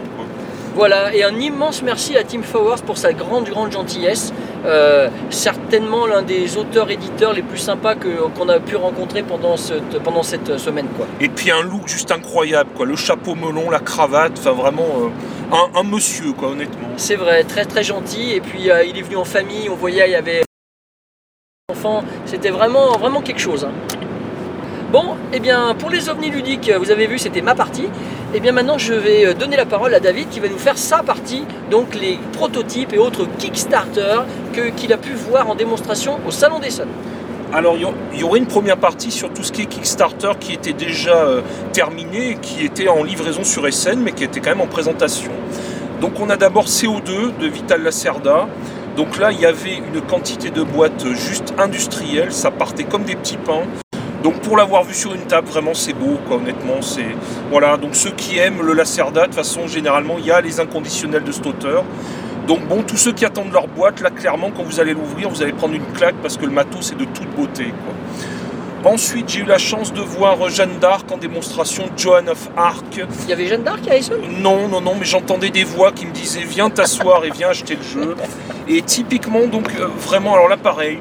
Speaker 1: Voilà, et un immense merci à Tim Fowers pour sa grande, grande gentillesse. Euh, certainement l'un des auteurs-éditeurs les plus sympas qu'on a pu rencontrer pendant cette, pendant cette semaine. Quoi.
Speaker 2: Et puis un look juste incroyable, quoi. le chapeau melon, la cravate, enfin vraiment euh, un, un monsieur, quoi, honnêtement.
Speaker 1: C'est vrai, très très gentil. Et puis euh, il est venu en famille, on voyait, il y avait enfants. C'était vraiment, vraiment quelque chose. hein. Bon, et bien pour les ovnis ludiques, vous avez vu, c'était ma partie. Et bien maintenant, je vais euh, donner la parole à David qui va nous faire sa partie, donc les prototypes et autres Kickstarter qu'il a pu voir en démonstration au Salon des Sons.
Speaker 2: Alors il y a- il y aurait une première partie sur tout ce qui est Kickstarter qui était déjà euh, terminé, qui était en livraison sur SN, mais qui était quand même en présentation. Donc on a d'abord CO2 de Vital Lacerda. Donc là il y avait une quantité de boîtes juste industrielles, ça partait comme des petits pains. Donc pour l'avoir vu sur une table, vraiment c'est beau, quoi, honnêtement. C'est voilà. Donc ceux qui aiment le Lacerda, de toute façon généralement il y a les inconditionnels de cet auteur. Donc bon, tous ceux qui attendent leur boîte, là clairement quand vous allez l'ouvrir, vous allez prendre une claque parce que le matos est de toute beauté. Quoi. Ensuite, j'ai eu la chance de voir Jeanne d'Arc en démonstration Joan of Arc.
Speaker 1: Il y avait Jeanne d'Arc à Essen
Speaker 2: Non, non, non, mais j'entendais des voix qui me disaient viens t'asseoir et viens acheter le jeu. Et typiquement, donc euh, vraiment, alors là pareil,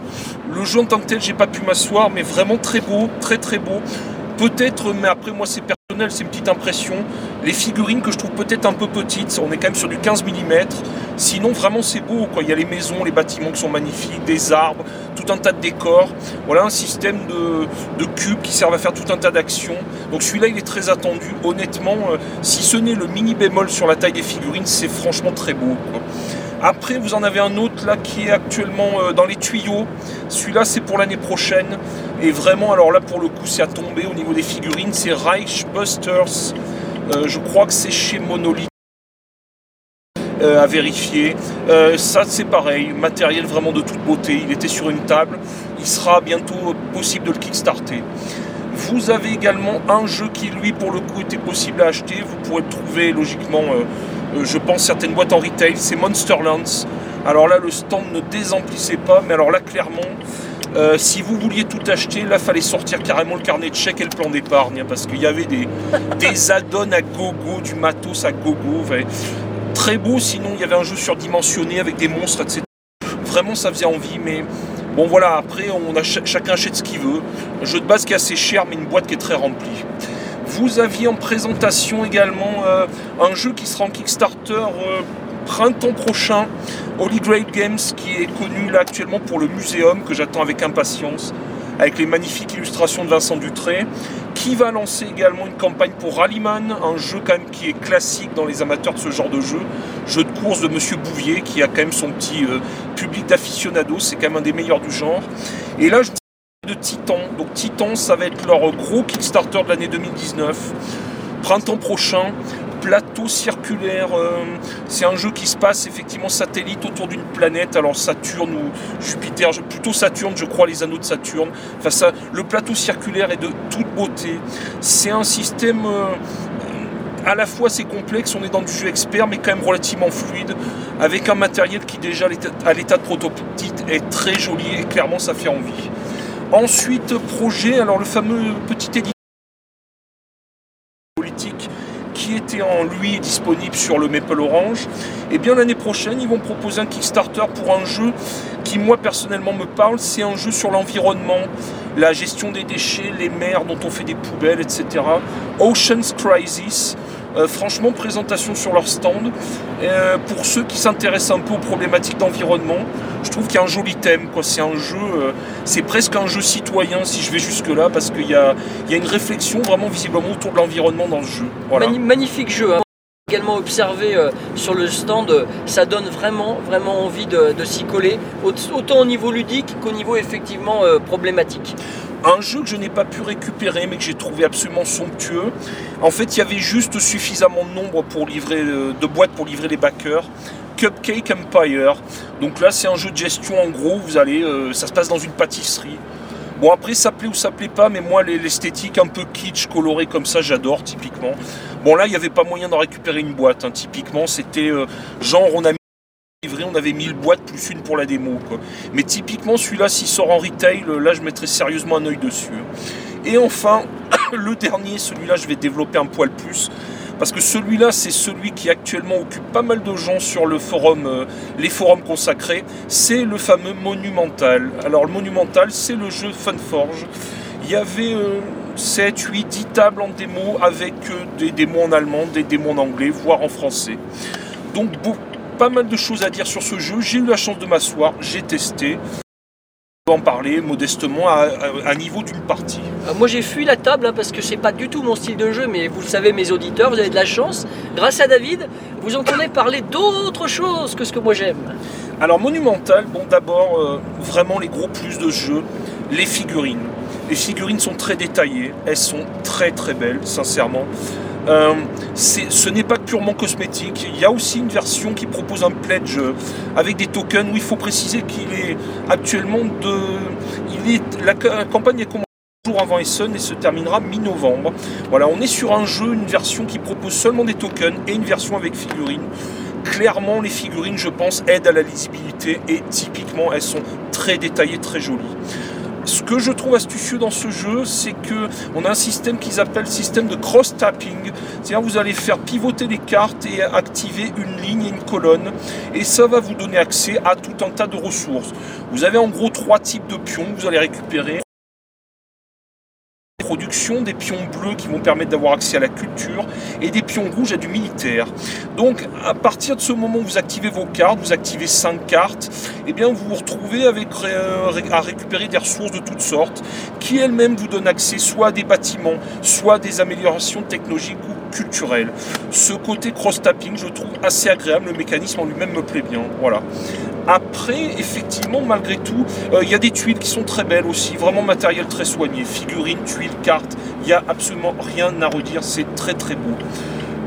Speaker 2: le jeu en tant que tel, j'ai pas pu m'asseoir, mais vraiment très beau, très très beau. Peut-être, mais après moi c'est personnel, c'est une petite impression. Les figurines que je trouve peut-être un peu petites, on est quand même sur du 15 mm. Sinon vraiment c'est beau, quoi. Il y a les maisons, les bâtiments qui sont magnifiques, des arbres, tout un tas de décors. Voilà un système de, cubes qui servent à faire tout un tas d'actions. Donc celui-là il est très attendu. Honnêtement, euh, si ce n'est le mini bémol sur la taille des figurines, c'est franchement très beau. Après, vous en avez un autre là qui est actuellement euh, dans les tuyaux. Celui-là, c'est pour l'année prochaine. Et vraiment, alors là, pour le coup, c'est à tomber au niveau des figurines. C'est Reichbusters. Euh, je crois que c'est chez Monolith. Euh, à vérifier. Ça, c'est pareil. Matériel vraiment de toute beauté. Il était sur une table. Il sera bientôt possible de le kickstarter. Vous avez également un jeu qui, lui, pour le coup, était possible à acheter. Vous pourrez le trouver logiquement, je pense, certaines boîtes en retail. C'est Monsterlands. Alors là, le stand ne désemplissait pas, mais alors là, clairement, euh, si vous vouliez tout acheter, là, fallait sortir carrément le carnet de chèques et le plan d'épargne, hein, parce qu'il y avait des, des add-ons à gogo, du matos à gogo. très beau, sinon il y avait un jeu surdimensionné avec des monstres, etc. Vraiment, ça faisait envie, mais bon, voilà, après, on a ch- chacun achète ce qu'il veut. Un jeu de base qui est assez cher, mais une boîte qui est très remplie. Vous aviez en présentation également euh, un jeu qui sera en Kickstarter euh, printemps prochain, Holy Grail Games, qui est connu là actuellement pour le muséum, que j'attends avec impatience, avec les magnifiques illustrations de Vincent Dutré, qui va lancer également une campagne pour Rallyman, un jeu quand même qui est classique dans les amateurs de ce genre de jeu, jeu de course de Monsieur Bouvier, qui a quand même son petit euh, public d'aficionados, c'est quand même un des meilleurs du genre. Et là, je Titan. Donc Titan, ça va être leur gros Kickstarter de l'année 2019. Printemps prochain, plateau circulaire. euh, c'est un jeu qui se passe effectivement satellite autour d'une planète. Alors Saturne ou Jupiter, plutôt Saturne, je crois, les anneaux de Saturne. Enfin, ça, le plateau circulaire est de toute beauté. C'est un système. euh, à la fois c'est complexe, on est dans du jeu expert, mais quand même relativement fluide, avec un matériel qui déjà à l'état de prototype est très joli et clairement ça fait envie. Ensuite, projet, alors le fameux petit éditeur politique qui était en lui disponible sur le Maple Orange, et bien l'année prochaine ils vont proposer un Kickstarter pour un jeu qui moi personnellement me parle, c'est un jeu sur l'environnement, la gestion des déchets, les mers dont on fait des poubelles, etc. Ocean's Crisis. Euh, franchement, présentation sur leur stand. Euh, pour ceux qui s'intéressent un peu aux problématiques d'environnement, je trouve qu'il y a un joli thème. C'est un jeu, euh, c'est presque un jeu citoyen si je vais jusque-là, parce qu'il y a, y a une réflexion vraiment visiblement autour de l'environnement dans le jeu. Voilà.
Speaker 1: Magnifique jeu. hein. Observé euh, sur le stand, euh, ça donne vraiment, vraiment envie de, s'y coller, au- autant au niveau ludique qu'au niveau effectivement euh, problématique.
Speaker 2: Un jeu que je n'ai pas pu récupérer mais que j'ai trouvé absolument somptueux. En fait, il y avait juste suffisamment de nombre pour livrer, de boîtes pour livrer les backers. Cupcake Empire. Donc là, c'est un jeu de gestion en gros. Vous allez, ça se passe dans une pâtisserie. Bon après ça plaît ou ça plaît pas, mais moi les- l'esthétique un peu kitsch, colorée comme ça, j'adore typiquement. Bon là il n'y avait pas moyen d'en récupérer une boîte, hein. typiquement c'était euh, genre on a mis on avait 1000 boîtes plus une pour la démo. Mais typiquement celui-là s'il sort en retail, euh, là je mettrais sérieusement un œil dessus. Et enfin, le dernier, celui-là je vais développer un poil plus. Parce que celui-là, c'est celui qui actuellement occupe pas mal de gens sur le forum, euh, les forums consacrés. C'est le fameux Monumental. Alors le Monumental, c'est le jeu Funforge. Il y avait euh, 7, 8, 10 tables en démo avec euh, des démos en allemand, des démos en anglais, voire en français. Donc pas mal de choses à dire sur ce jeu. J'ai eu la chance de m'asseoir, j'ai testé. En parler modestement à, à- à niveau d'une partie.
Speaker 1: Euh, Moi j'ai fui la table hein, parce que c'est pas du tout mon style de jeu, mais vous le savez mes auditeurs, vous avez de la chance. Grâce à David, vous entendez parler d'autre chose que ce que moi j'aime.
Speaker 2: Alors Monumental, bon d'abord euh, vraiment les gros plus de ce jeu, les figurines. Les figurines sont très détaillées, elles sont très très belles, sincèrement. Euh, ce n'est pas purement cosmétique, il y a aussi une version qui propose un pledge avec des tokens où il faut préciser qu'il est actuellement de... Il est, la, ca- la campagne est commencée jour avant Essen et se terminera mi-novembre. Voilà, on est sur un jeu, une version qui propose seulement des tokens et une version avec figurines. Clairement, les figurines, je pense, aident à la lisibilité et typiquement, elles sont très détaillées, très jolies. Ce que je trouve astucieux dans ce jeu, c'est que on a un système qu'ils appellent système de cross-tapping. C'est-à-dire vous allez faire pivoter les cartes et activer une ligne et une colonne. Et ça va vous donner accès à tout un tas de ressources. Vous avez en gros trois types de pions que vous allez récupérer production, des pions bleus qui vont permettre d'avoir accès à la culture et des pions rouges à du militaire. Donc à partir de ce moment où vous activez vos cartes, vous activez 5 cartes, et bien vous vous retrouvez avec, euh, à récupérer des ressources de toutes sortes qui elles-mêmes vous donnent accès soit à des bâtiments, soit à des améliorations technologiques culturelles. Ce côté cross-tapping, je trouve assez agréable, le mécanisme en lui-même me plaît bien. Voilà. Après, effectivement, malgré tout, euh, il y a des tuiles qui sont très belles aussi, vraiment matériel très soigné, figurines, tuiles, cartes, il n'y a absolument rien à redire, c'est très très beau.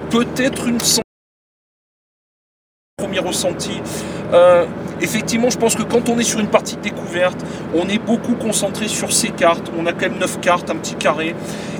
Speaker 2: Peut-être une ressenti. Euh, effectivement, je pense que quand on est sur une partie de découverte, on est beaucoup concentré sur ces cartes. On a quand même 9 cartes, un petit carré.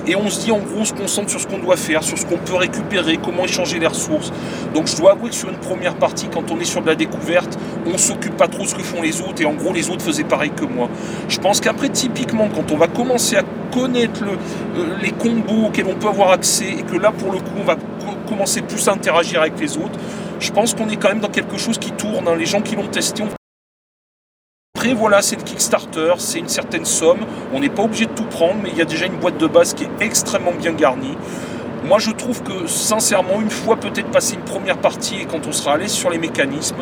Speaker 2: Et on se dit en gros, on se concentre sur ce qu'on doit faire, sur ce qu'on peut récupérer, comment échanger les ressources. Donc je dois avouer que sur une première partie, quand on est sur de la découverte, on s'occupe pas trop de ce que font les autres. Et en gros, les autres faisaient pareil que moi. Je pense qu'après, typiquement, quand on va commencer à connaître euh, les combos auxquels on peut avoir accès, et que là, pour le coup, on va co- commencer plus à interagir avec les autres, je pense qu'on est quand même dans quelque chose qui tourne. hein. Les gens qui l'ont testé ont après, voilà, c'est le Kickstarter, c'est une certaine somme. On n'est pas obligé de tout prendre, mais il y a déjà une boîte de base qui est extrêmement bien garnie. Moi, je trouve que, sincèrement, une fois peut-être passé une première partie et quand on sera allé sur les mécanismes,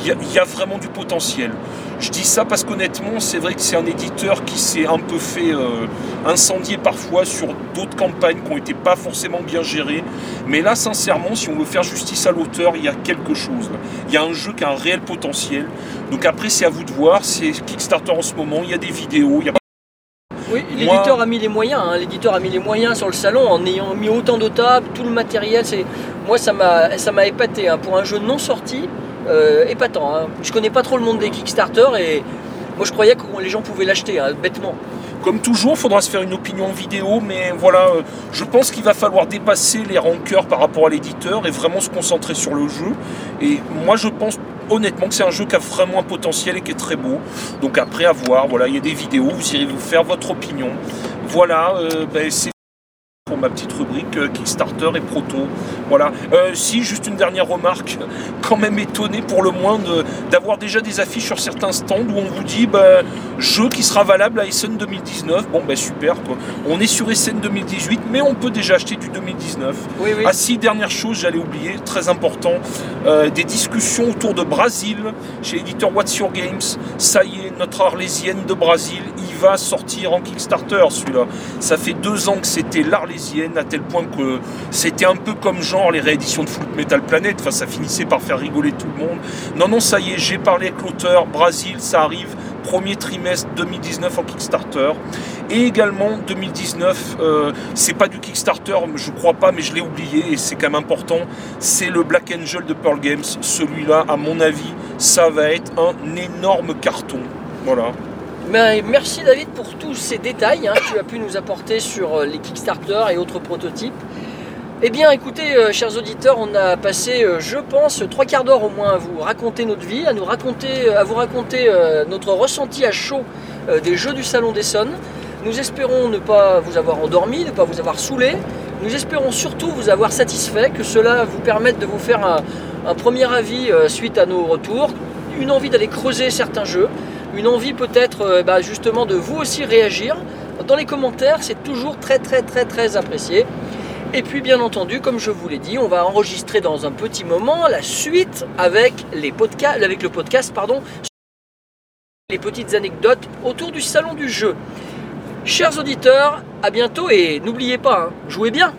Speaker 2: il y, a- vraiment du potentiel. Je dis ça parce qu'honnêtement, c'est vrai que c'est un éditeur qui s'est un peu fait euh, incendier parfois sur d'autres campagnes qui n'ont été pas forcément bien gérées. Mais là, sincèrement, si on veut faire justice à l'auteur, il y a quelque chose. Il y a un jeu qui a un réel potentiel. Donc après, c'est à vous de voir. C'est Kickstarter en ce moment. Il y a des vidéos.
Speaker 1: L'éditeur a mis les moyens. hein. L'éditeur a mis les moyens sur le salon en ayant mis autant de tables, tout le matériel. C'est moi ça m'a ça m'a épaté hein. pour un jeu non sorti, euh, épatant. hein. Je connais pas trop le monde des Kickstarter et moi je croyais que les gens pouvaient l'acheter hein, bêtement.
Speaker 2: Comme toujours, il faudra se faire une opinion en vidéo, mais voilà, euh, je pense qu'il va falloir dépasser les rancœurs par rapport à l'éditeur et vraiment se concentrer sur le jeu. Et moi, je pense honnêtement que c'est un jeu qui a vraiment un potentiel et qui est très beau. Donc après, à voir, voilà, il y a des vidéos, vous irez vous faire votre opinion. Voilà, euh, ben, c'est pour ma petite rubrique euh, Kickstarter et Proto. Voilà. Euh, si, juste une dernière remarque, quand même étonné pour le moins de- d'avoir déjà des affiches sur certains stands où on vous dit ben, jeu qui sera valable à Essen 2019. Bon, ben super, quoi. On est sur Essen 2018, mais on peut déjà acheter du 2019.
Speaker 1: Oui, oui.
Speaker 2: Ah si, dernière chose, j'allais oublier, très important, euh, des discussions autour de Brésil chez l'éditeur What's Your Games. Ça y est, notre Arlésienne de Brésil, il va sortir en Kickstarter celui-là. Ça fait deux ans que c'était l'Arlésienne, à tel point que c'était un peu comme genre les rééditions de Full Metal Planet, enfin ça finissait par faire rigoler tout le monde. Non, non, ça y est, j'ai parlé avec l'auteur, Brésil, ça arrive, premier trimestre 2019 en Kickstarter. Et également 2019, euh, c'est pas du Kickstarter, je crois pas, mais je l'ai oublié et c'est quand même important. C'est le Black Angel de Pearl Games. Celui-là, à mon avis, ça va être un énorme carton. Voilà.
Speaker 1: Mais merci David pour tous ces détails hein, que tu as pu nous apporter sur euh, les Kickstarter et autres prototypes. Eh bien écoutez, euh, chers auditeurs, on a passé, euh, je pense, trois quarts d'heure au moins à vous raconter notre vie, à, nous raconter, à vous raconter euh, notre ressenti à chaud euh, des jeux du Salon d'Essonne. Nous espérons ne pas vous avoir endormi, ne pas vous avoir saoulé. Nous espérons surtout vous avoir satisfait, que cela vous permette de vous faire un, premier avis euh, suite à nos retours, une envie d'aller creuser certains jeux, une envie peut-être euh, bah, justement de vous aussi réagir. Dans les commentaires, c'est toujours très très très très apprécié. Et puis bien entendu, comme je vous l'ai dit, on va enregistrer dans un petit moment la suite avec, les podcasts, avec le podcast, pardon, les petites anecdotes autour du salon du jeu. Chers auditeurs, à bientôt et n'oubliez pas, hein, jouez bien